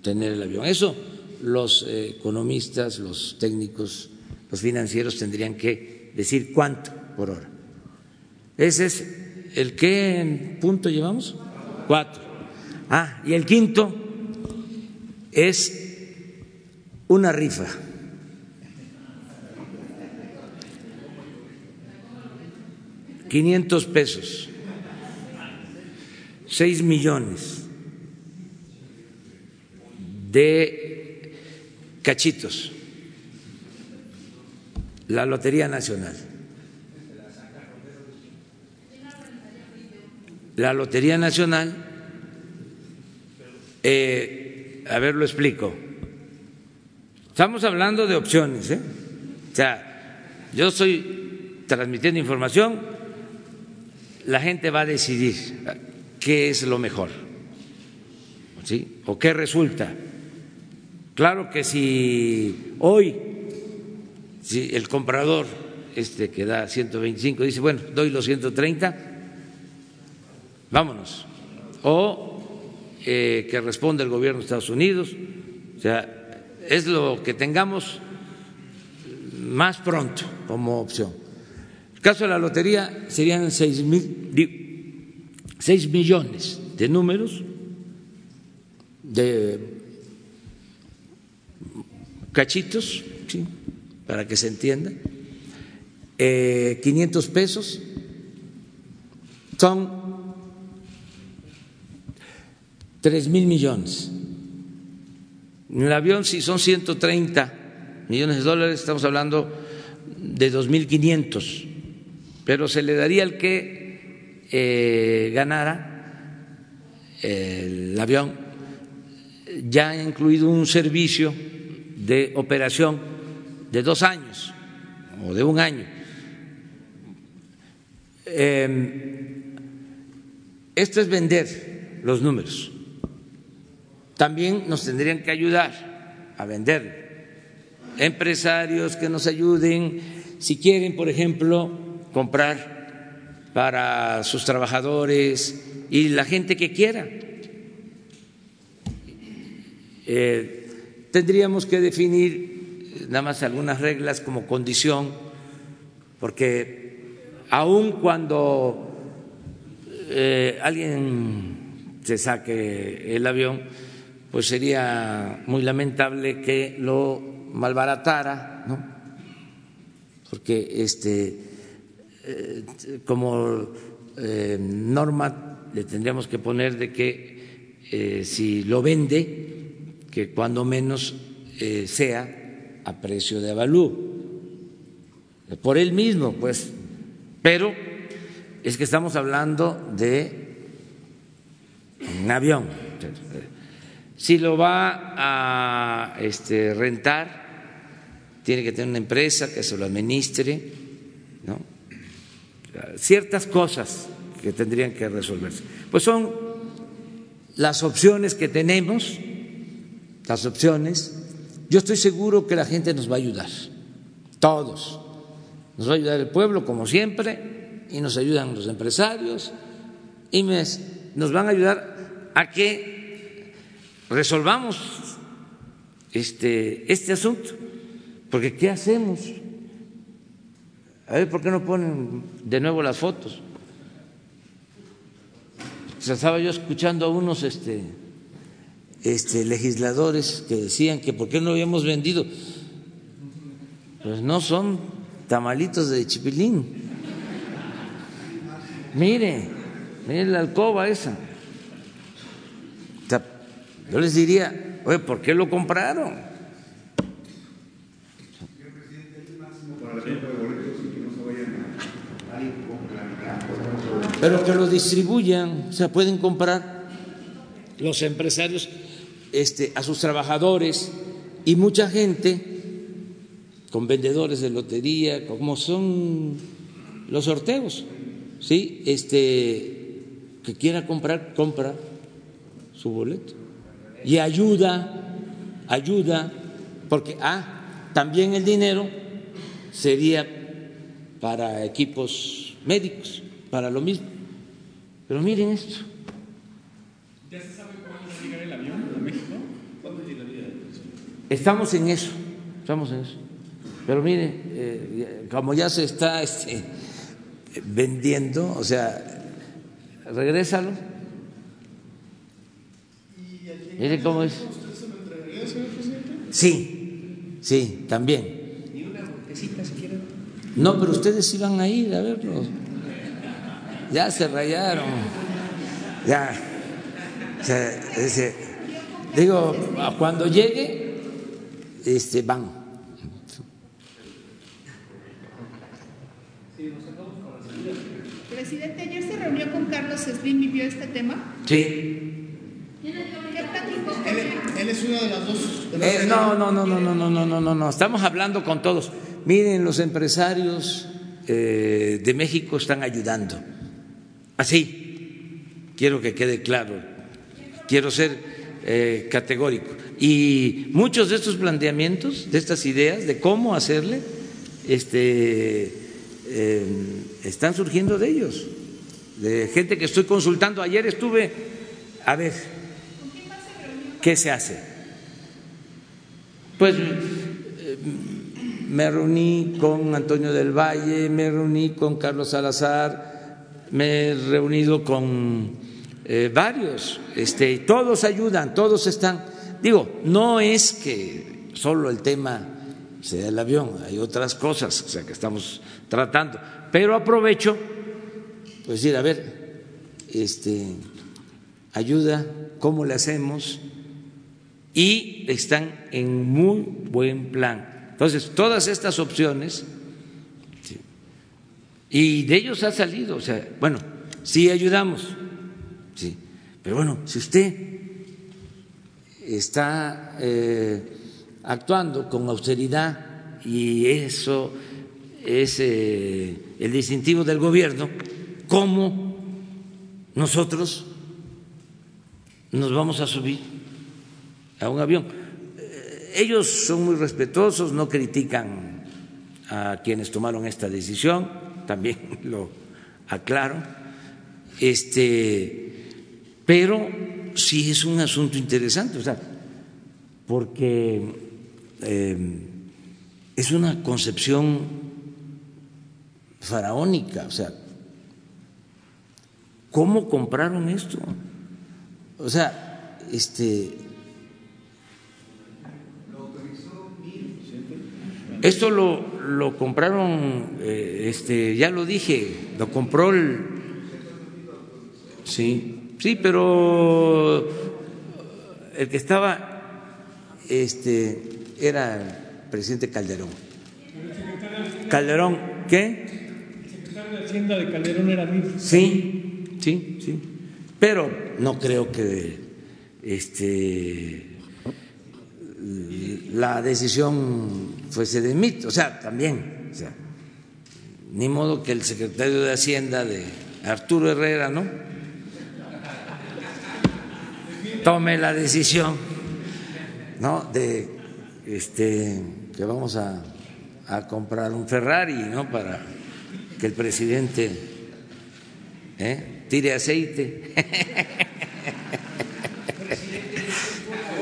tener el avión. Eso los eh, economistas, los técnicos los financieros tendrían que decir cuánto por hora. Ese es el qué punto llevamos? Cuatro. Ah, y el quinto es una rifa. Quinientos pesos, seis millones de cachitos la Lotería Nacional. La Lotería Nacional, eh, a ver, lo explico. Estamos hablando de opciones, ¿eh? O sea, yo estoy transmitiendo información, la gente va a decidir qué es lo mejor, ¿sí? O qué resulta. Claro que si hoy si el comprador este que da 125 dice, bueno, doy los 130, vámonos. O eh, que responde el gobierno de Estados Unidos, o sea, es lo que tengamos más pronto como opción. Caso de la lotería serían seis, mil, seis millones de números de cachitos, ¿sí? para que se entienda, eh, 500 pesos son tres mil millones. En el avión, si son 130 millones de dólares, estamos hablando de 2.500, pero se le daría al que eh, ganara el avión, ya ha incluido un servicio de operación de dos años o de un año. Em, esto es vender los números. También nos tendrían que ayudar a vender. Empresarios que nos ayuden, si quieren, por ejemplo, comprar para sus trabajadores y la gente que quiera. Eh, tendríamos que definir nada más algunas reglas como condición, porque aun cuando eh, alguien se saque el avión, pues sería muy lamentable que lo malbaratara, ¿no? Porque este, eh, como eh, norma le tendríamos que poner de que eh, si lo vende, que cuando menos sea a precio de avalúo, por él mismo, pues. Pero es que estamos hablando de un avión si lo va a este, rentar, tiene que tener una empresa que se lo administre. Ciertas cosas que tendrían que resolverse. Pues son las opciones que tenemos, las opciones. Yo estoy seguro que la gente nos va a ayudar, todos. Nos va a ayudar el pueblo, como siempre, y nos ayudan los empresarios, y nos van a ayudar a que resolvamos este, este asunto, porque ¿qué hacemos? A ver, ¿por qué no ponen de nuevo las fotos? estaba yo escuchando a unos este, este, legisladores que decían que por qué no habíamos vendido. Pues no son tamalitos de chipilín. Mire, mire la alcoba esa. Yo les diría, oye, ¿por qué lo compraron? Pero que lo distribuyan, o sea, pueden comprar los empresarios. este, a sus trabajadores y mucha gente con vendedores de lotería, como son los sorteos, ¿sí? Este, que quiera comprar, compra su boleto. Y ayuda, ayuda, porque ah, también el dinero sería para equipos médicos, para lo mismo. Pero miren esto. ¿Ya se sabe cuándo va a llegar el avión a México? ¿Cuándo llegaría? Estamos en eso, estamos en eso. Pero miren, eh, como ya se está este, vendiendo, o sea, regrésalo Mire cómo es. Sí, sí, también. ¿Ni una si quieren? No, pero ustedes iban a ir a verlo. Ya se rayaron. Ya. digo, cuando llegue, este, van. Presidente, ayer se reunió con Carlos Slim y vio este tema. Sí. Él, es uno de las dos. Eh, no, no, no, no, no, no, no, no, no, no. Estamos hablando con todos. Miren, los empresarios eh, de México están ayudando. Así, quiero que quede claro. Quiero ser eh, categórico. Y muchos de estos planteamientos, de estas ideas, de cómo hacerle, este, están surgiendo de ellos, de gente que estoy consultando. Ayer estuve, a ver, ¿Qué se hace? Pues eh, me reuní con Antonio del Valle, me reuní con Carlos Salazar, me he reunido con eh, varios, este, todos ayudan, todos están. Digo, no es que solo el tema sea el avión, hay otras cosas o sea, que estamos tratando, pero aprovecho, pues decir, a ver, este, ayuda, ¿cómo le hacemos? y están en muy buen plan. Entonces, todas estas opciones, y de ellos ha salido, o sea, bueno, sí ayudamos, sí, pero bueno, si usted está eh, actuando con austeridad y eso es eh, el distintivo del gobierno, ¿cómo nosotros nos vamos a subir? a un avión. Eh, ellos son muy respetuosos, no critican a quienes tomaron esta decisión, también lo aclaro, este, pero sí es un asunto interesante, o sea, porque em, es una concepción faraónica, o sea, ¿cómo compraron esto? O sea, este. Esto lo lo compraron, eh, este, ya lo dije, lo compró el. Sí, sí, pero el que estaba, este, era el presidente Calderón. Calderón, ¿qué? El secretario de Hacienda de Calderón era mí. Sí, sí, sí. Pero no creo que este la decisión fuese de mí, o sea, también, ni modo que el secretario de Hacienda de Arturo Herrera, ¿no? Tome la decisión, ¿no? De este que vamos a, comprar un Ferrari, ¿no? Para que el presidente ¿eh? tire aceite.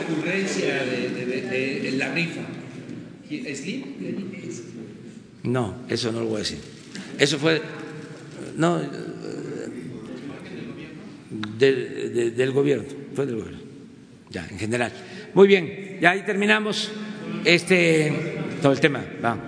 ocurrencia de, de, de, de, la rifa. ¿Slim? No, eso no lo voy a decir. Eso fue. No. De, del gobierno. Fue del gobierno. Ya, en general. Muy bien, ya ahí terminamos este todo el tema. Va.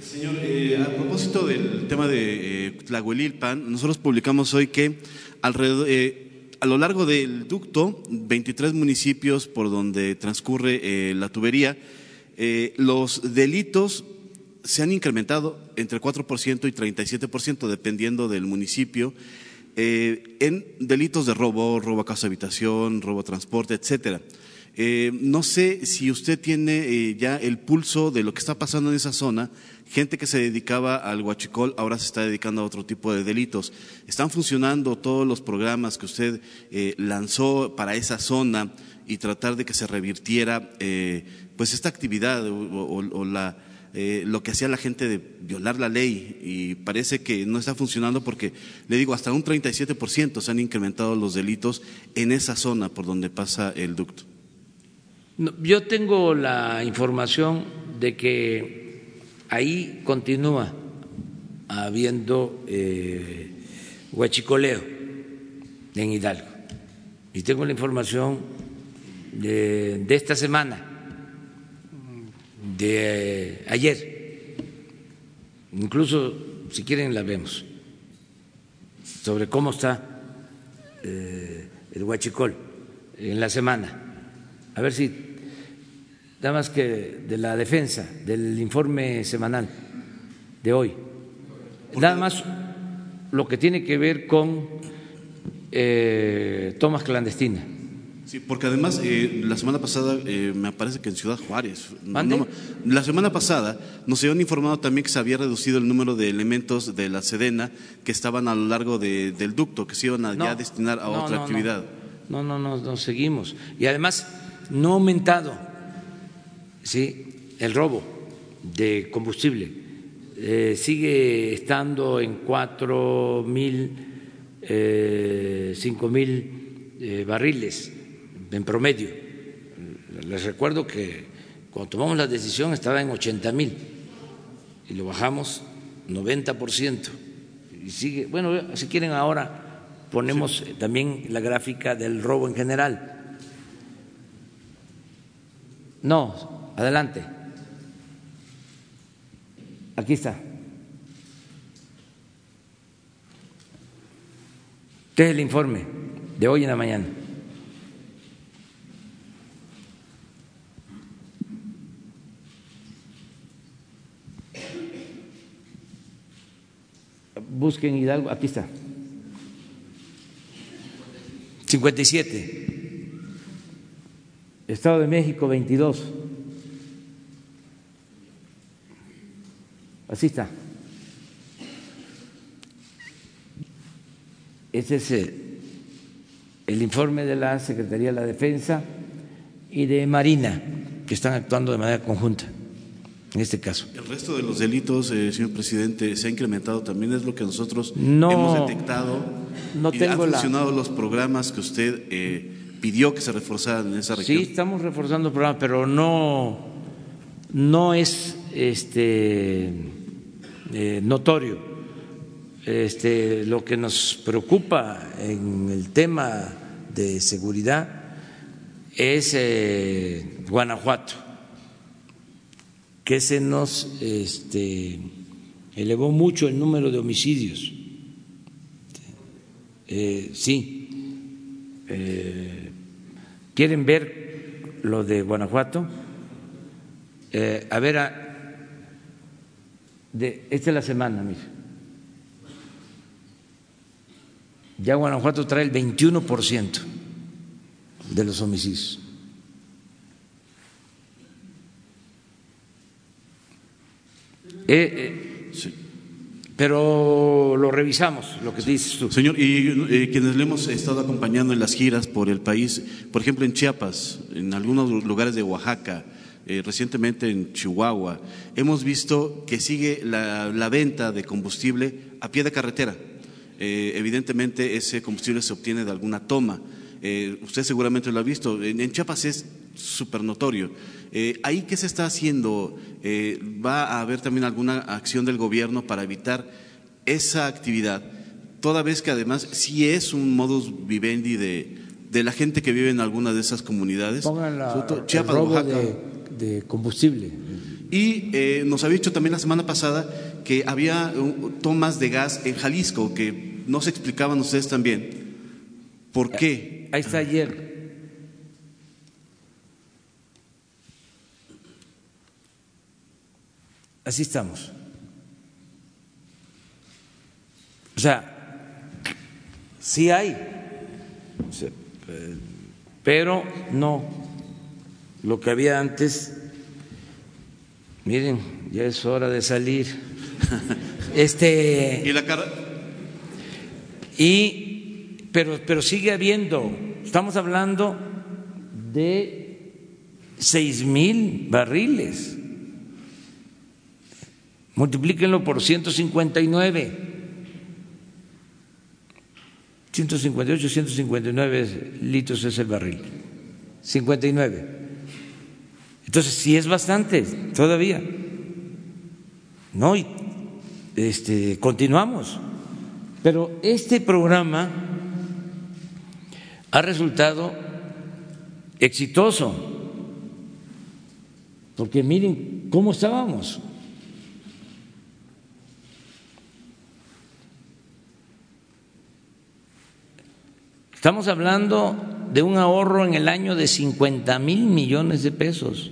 Señor, eh, a propósito del tema de eh, Tlahuelilpan, nosotros publicamos hoy que alrededor, eh, a lo largo del ducto, 23 municipios por donde transcurre eh, la tubería, eh, los delitos se han incrementado entre 4% y 37%, dependiendo del municipio, eh, en delitos de robo, robo a casa habitación, robo a transporte, etcétera. Eh, no sé si usted tiene eh, ya el pulso de lo que está pasando en esa zona. Gente que se dedicaba al huachicol ahora se está dedicando a otro tipo de delitos. ¿Están funcionando todos los programas que usted eh, lanzó para esa zona y tratar de que se revirtiera eh, pues esta actividad o, lo que hacía la gente de violar la ley y parece que no está funcionando porque, le digo, hasta un 37% se han incrementado los delitos en esa zona por donde pasa el ducto? Yo tengo la información de que ahí continúa habiendo eh, huachicoleo en Hidalgo. Y tengo la información de, esta semana, de ayer. Incluso, si quieren, la vemos, sobre cómo está eh, el huachicol en la semana a ver si, nada más que de la defensa, del informe semanal de hoy, nada más lo que tiene que ver con eh, tomas clandestinas. Sí, porque además eh, la semana pasada eh, me parece que en Ciudad Juárez, no, la semana pasada nos habían informado también que se había reducido el número de elementos de la Sedena que estaban a lo largo de, del ducto, que se iban a No, ya destinar a no, otra actividad. No, no, no, no, seguimos. Y además no ha aumentado ¿sí? el robo de combustible. Eh, sigue estando en cuatro mil, eh, cinco mil eh, barriles en promedio. Les recuerdo que cuando tomamos la decisión estaba en 80 mil y lo bajamos 90 por ciento. Y sigue, bueno, si quieren ahora ponemos sí. también la gráfica del robo en general. No, adelante. Aquí está. Este es el informe de hoy en la mañana. Busquen Hidalgo, aquí está. 57. Estado de México 22. Así está. Ese es el, el, informe de la Secretaría de la Defensa y de Marina, que están actuando de manera conjunta en este caso. El resto de los delitos, eh, señor presidente, se ha incrementado también, es lo que nosotros no, hemos detectado. No y tengo ¿Han funcionado la... los programas que usted eh, pidió que se reforzaran en esa región? Sí, estamos reforzando el programa, pero no, no es este, eh, notorio. Este, lo que nos preocupa en el tema de seguridad es eh, Guanajuato, que se nos este, elevó mucho el número de homicidios. Eh, sí, eh, ¿quieren ver lo de Guanajuato? a ver, de, esta es la semana, mira. Ya Guanajuato trae el 21% de los homicidios. Eh, eh, pero lo revisamos, lo que dices tú. Señor, y eh, quienes le hemos estado acompañando en las giras por el país, por ejemplo en Chiapas, en algunos lugares de Oaxaca, recientemente en Chihuahua, hemos visto que sigue la, venta de combustible a pie de carretera. evidentemente ese combustible se obtiene de alguna toma. Eh, usted seguramente lo ha visto, en, Chiapas es súper notorio. Eh, ¿Ahí qué se está haciendo? Eh, ¿Va a haber también alguna acción del gobierno para evitar esa actividad? Toda vez que además sí es un modus vivendi de, de la gente que vive en alguna de esas comunidades. Pongan la, Chiapas, el De, combustible. Y nos había dicho también la semana pasada que había tomas de gas en Jalisco, que no se explicaban ustedes también. ¿Por qué? Ahí está ayer. Así estamos. O sea, sí hay, pero no lo que había antes. Miren, ya es hora de salir. Este. Y la cara. Y pero, pero sigue habiendo, estamos hablando de seis mil barriles. Multiplíquenlo por 159. 158, 159 litros es el barril. 59. Entonces, sí es bastante todavía. No, y este, continuamos. Pero este programa ha resultado exitoso, porque miren cómo estábamos. Estamos hablando de un ahorro en el año de 50 mil millones de pesos.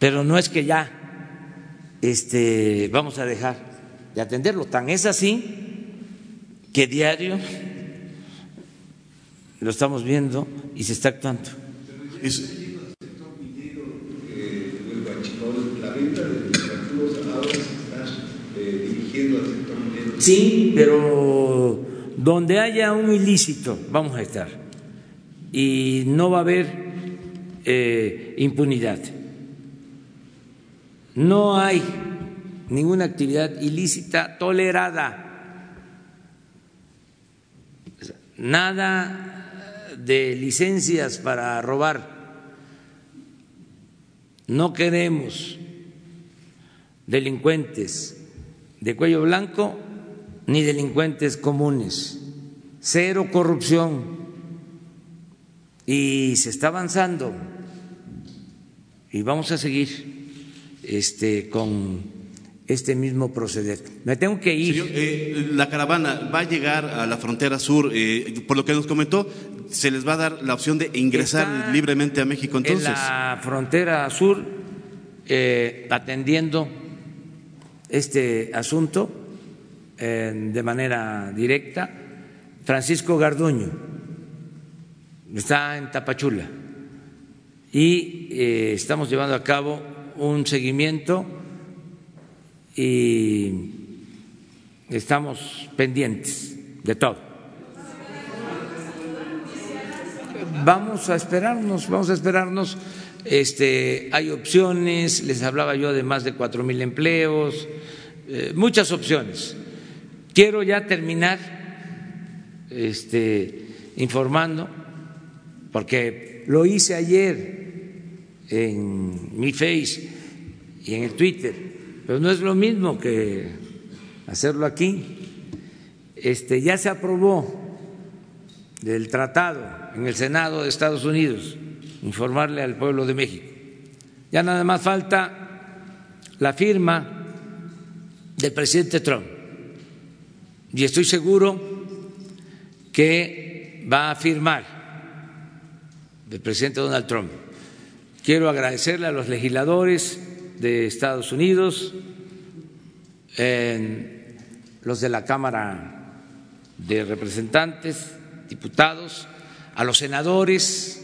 Pero no es que ya este, vamos a dejar de atenderlo. Tan es así que diario lo estamos viendo y se está actuando. Sí, pero donde haya un ilícito vamos a estar y no va a haber eh, impunidad. No hay ninguna actividad ilícita tolerada. Nada de licencias para robar. No queremos delincuentes de cuello blanco ni delincuentes comunes. Cero corrupción. Y se está avanzando. Y vamos a seguir este, con este mismo proceder. Me tengo que ir. Eh, la caravana va a llegar a la frontera sur, eh, por lo que nos comentó, se les va a dar la opción de ingresar libremente a México entonces. En la frontera sur, eh, atendiendo este asunto de manera directa, Francisco Garduño está en Tapachula y estamos llevando a cabo un seguimiento y estamos pendientes de todo. Vamos a esperarnos, vamos a esperarnos. Este, hay opciones, les hablaba yo de más de cuatro mil empleos, eh, muchas opciones. Quiero ya terminar este, informando, porque lo hice ayer en mi Face y en el Twitter pero no es lo mismo que hacerlo aquí. Este, ya se aprobó del tratado en el Senado de Estados Unidos, informarle al pueblo de México. Ya nada más falta la firma del presidente Trump. Y estoy seguro que va a firmar el presidente Donald Trump. Quiero agradecerle a los legisladores de Estados Unidos, los de la Cámara de Representantes, diputados, a los senadores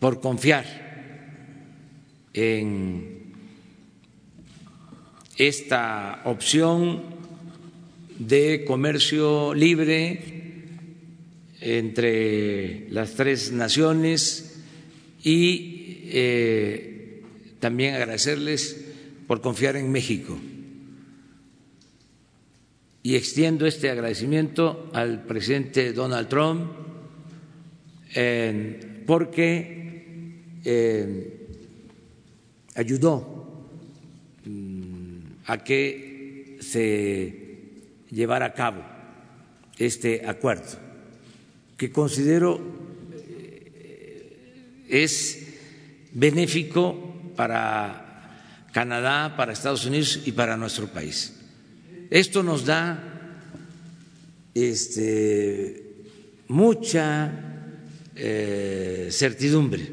por confiar en esta opción de comercio libre entre las tres naciones y eh, también agradecerles por confiar en México. Y extiendo este agradecimiento al presidente Donald Trump porque eh, ayudó mm, a que se llevara a cabo este acuerdo, que considero eh, es benéfico para Canadá, para Estados Unidos y para nuestro país. Esto nos da este, mucha eh, certidumbre,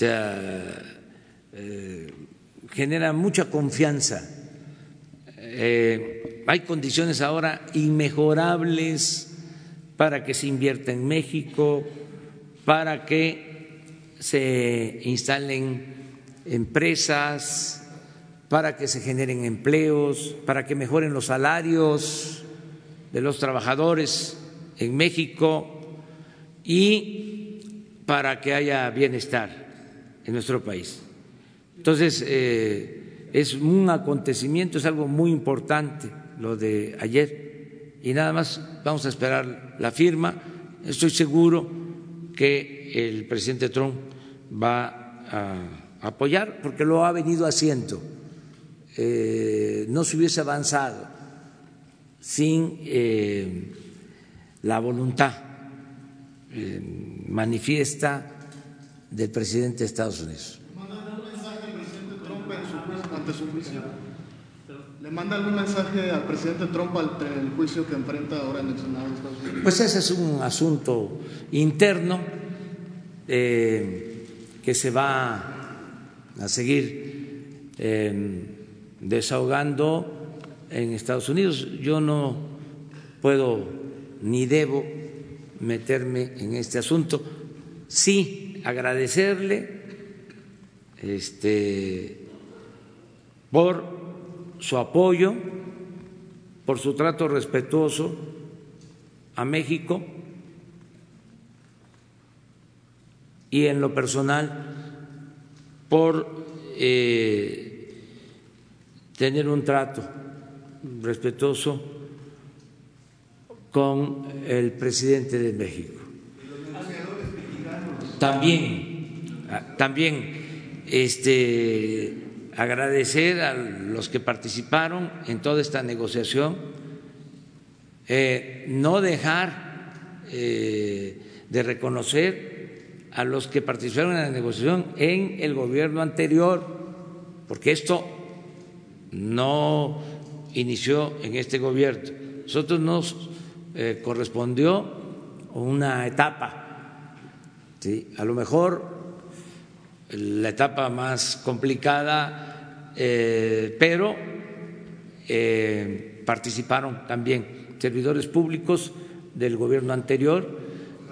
eh, genera mucha confianza. Eh, hay condiciones ahora inmejorables para que se invierta en México, para que se instalen empresas, para que se generen empleos, para que mejoren los salarios de los trabajadores en México y para que haya bienestar en nuestro país. Entonces, eh, es un acontecimiento, es algo muy importante lo de ayer y nada más vamos a esperar la firma. Estoy seguro que el presidente Trump va a apoyar porque lo ha venido haciendo. Eh, no se hubiese avanzado sin eh, la voluntad eh, manifiesta del presidente de Estados Unidos. ¿Le manda algún mensaje al presidente Trump el juicio que enfrenta ahora en el Senado de Estados Unidos? Pues ese es un asunto interno que se va a seguir em, desahogando en Estados Unidos. Yo no puedo ni debo meterme en este asunto. Sí, agradecerle este, por su apoyo, por su trato respetuoso a México y en lo personal por eh, tener un trato respetuoso con el presidente de México. También, ah, también este, agradecer a los que participaron en toda esta negociación, eh, no dejar eh, de reconocer a los que participaron en la negociación en el gobierno anterior, porque esto no inició en este gobierno. Nosotros nos eh, correspondió una etapa, ¿sí? a lo mejor la etapa más complicada, eh, pero eh, participaron también servidores públicos del gobierno anterior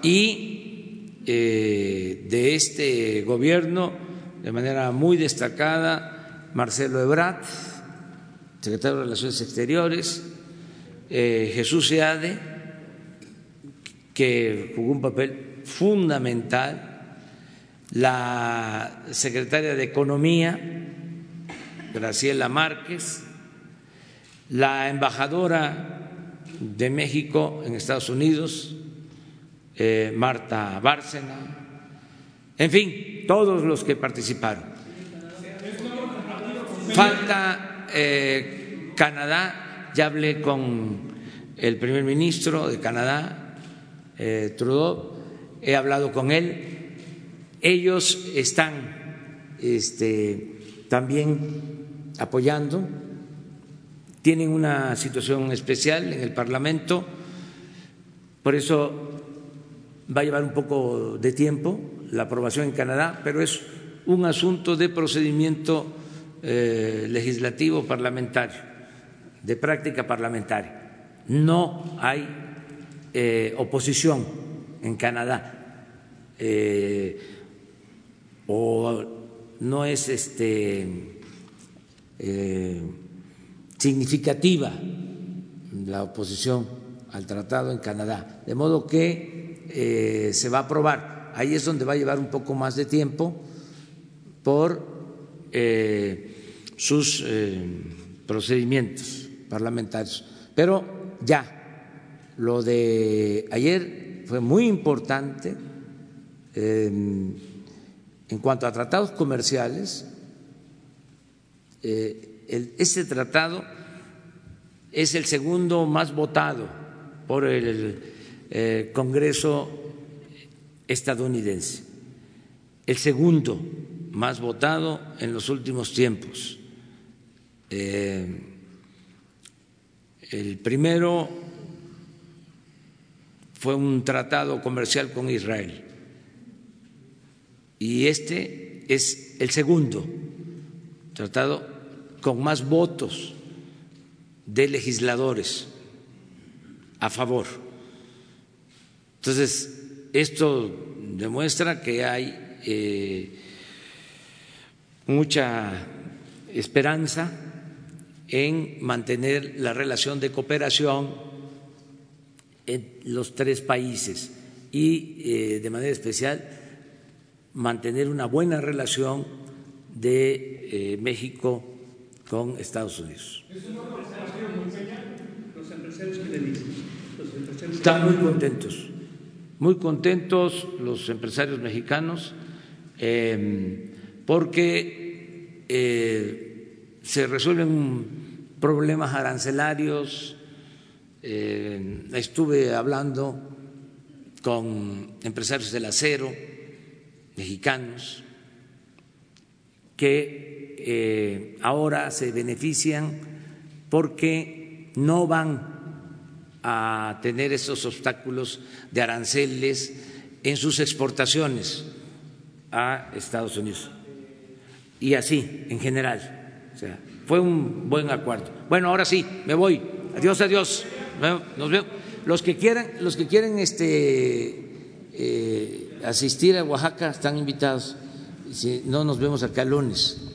y eh, de este gobierno de manera muy destacada Marcelo Ebrat, secretario de Relaciones Exteriores, Jesús Seade, que jugó un papel fundamental, la secretaria de Economía, Graciela Márquez, la embajadora de México en Estados Unidos, eh, Marta Bárcena, en fin, todos los que participaron. Falta eh, Canadá, ya hablé con el primer ministro de Canadá, eh, Trudeau, he hablado con él, ellos están este, también apoyando, tienen una situación especial en el Parlamento, por eso va a llevar un poco de tiempo la aprobación en Canadá, pero es un asunto de procedimiento eh, legislativo parlamentario, de práctica parlamentaria. No hay eh, oposición en Canadá eh, o no es este, significativa la oposición al tratado en Canadá, de modo que se va a aprobar. Ahí es donde va a llevar un poco más de tiempo por eh, sus eh, procedimientos parlamentarios. Pero ya, lo de ayer fue muy importante en cuanto a tratados comerciales. Eh, este tratado es el segundo más votado por el Congreso estadounidense, el segundo más votado en los últimos tiempos. Eh, el primero fue un tratado comercial con Israel y este es el segundo tratado con más votos de legisladores a favor. Entonces, esto demuestra que hay eh, mucha esperanza en mantener la relación de cooperación en los tres países y eh, de manera especial mantener una buena relación de eh, México con Estados Unidos. Están muy contentos, muy contentos los empresarios mexicanos. Eh, porque eh, se resuelven problemas arancelarios. Eh, estuve hablando con empresarios del acero mexicanos que eh, ahora se benefician porque no van a tener esos obstáculos de aranceles en sus exportaciones a Estados Unidos y así en general. O sea, fue un buen acuerdo. Bueno, ahora sí, me voy. Adiós, adiós. Nos vemos. Los que quieran, los que quieren este, eh, asistir a Oaxaca están invitados. Si no, nos vemos acá el lunes.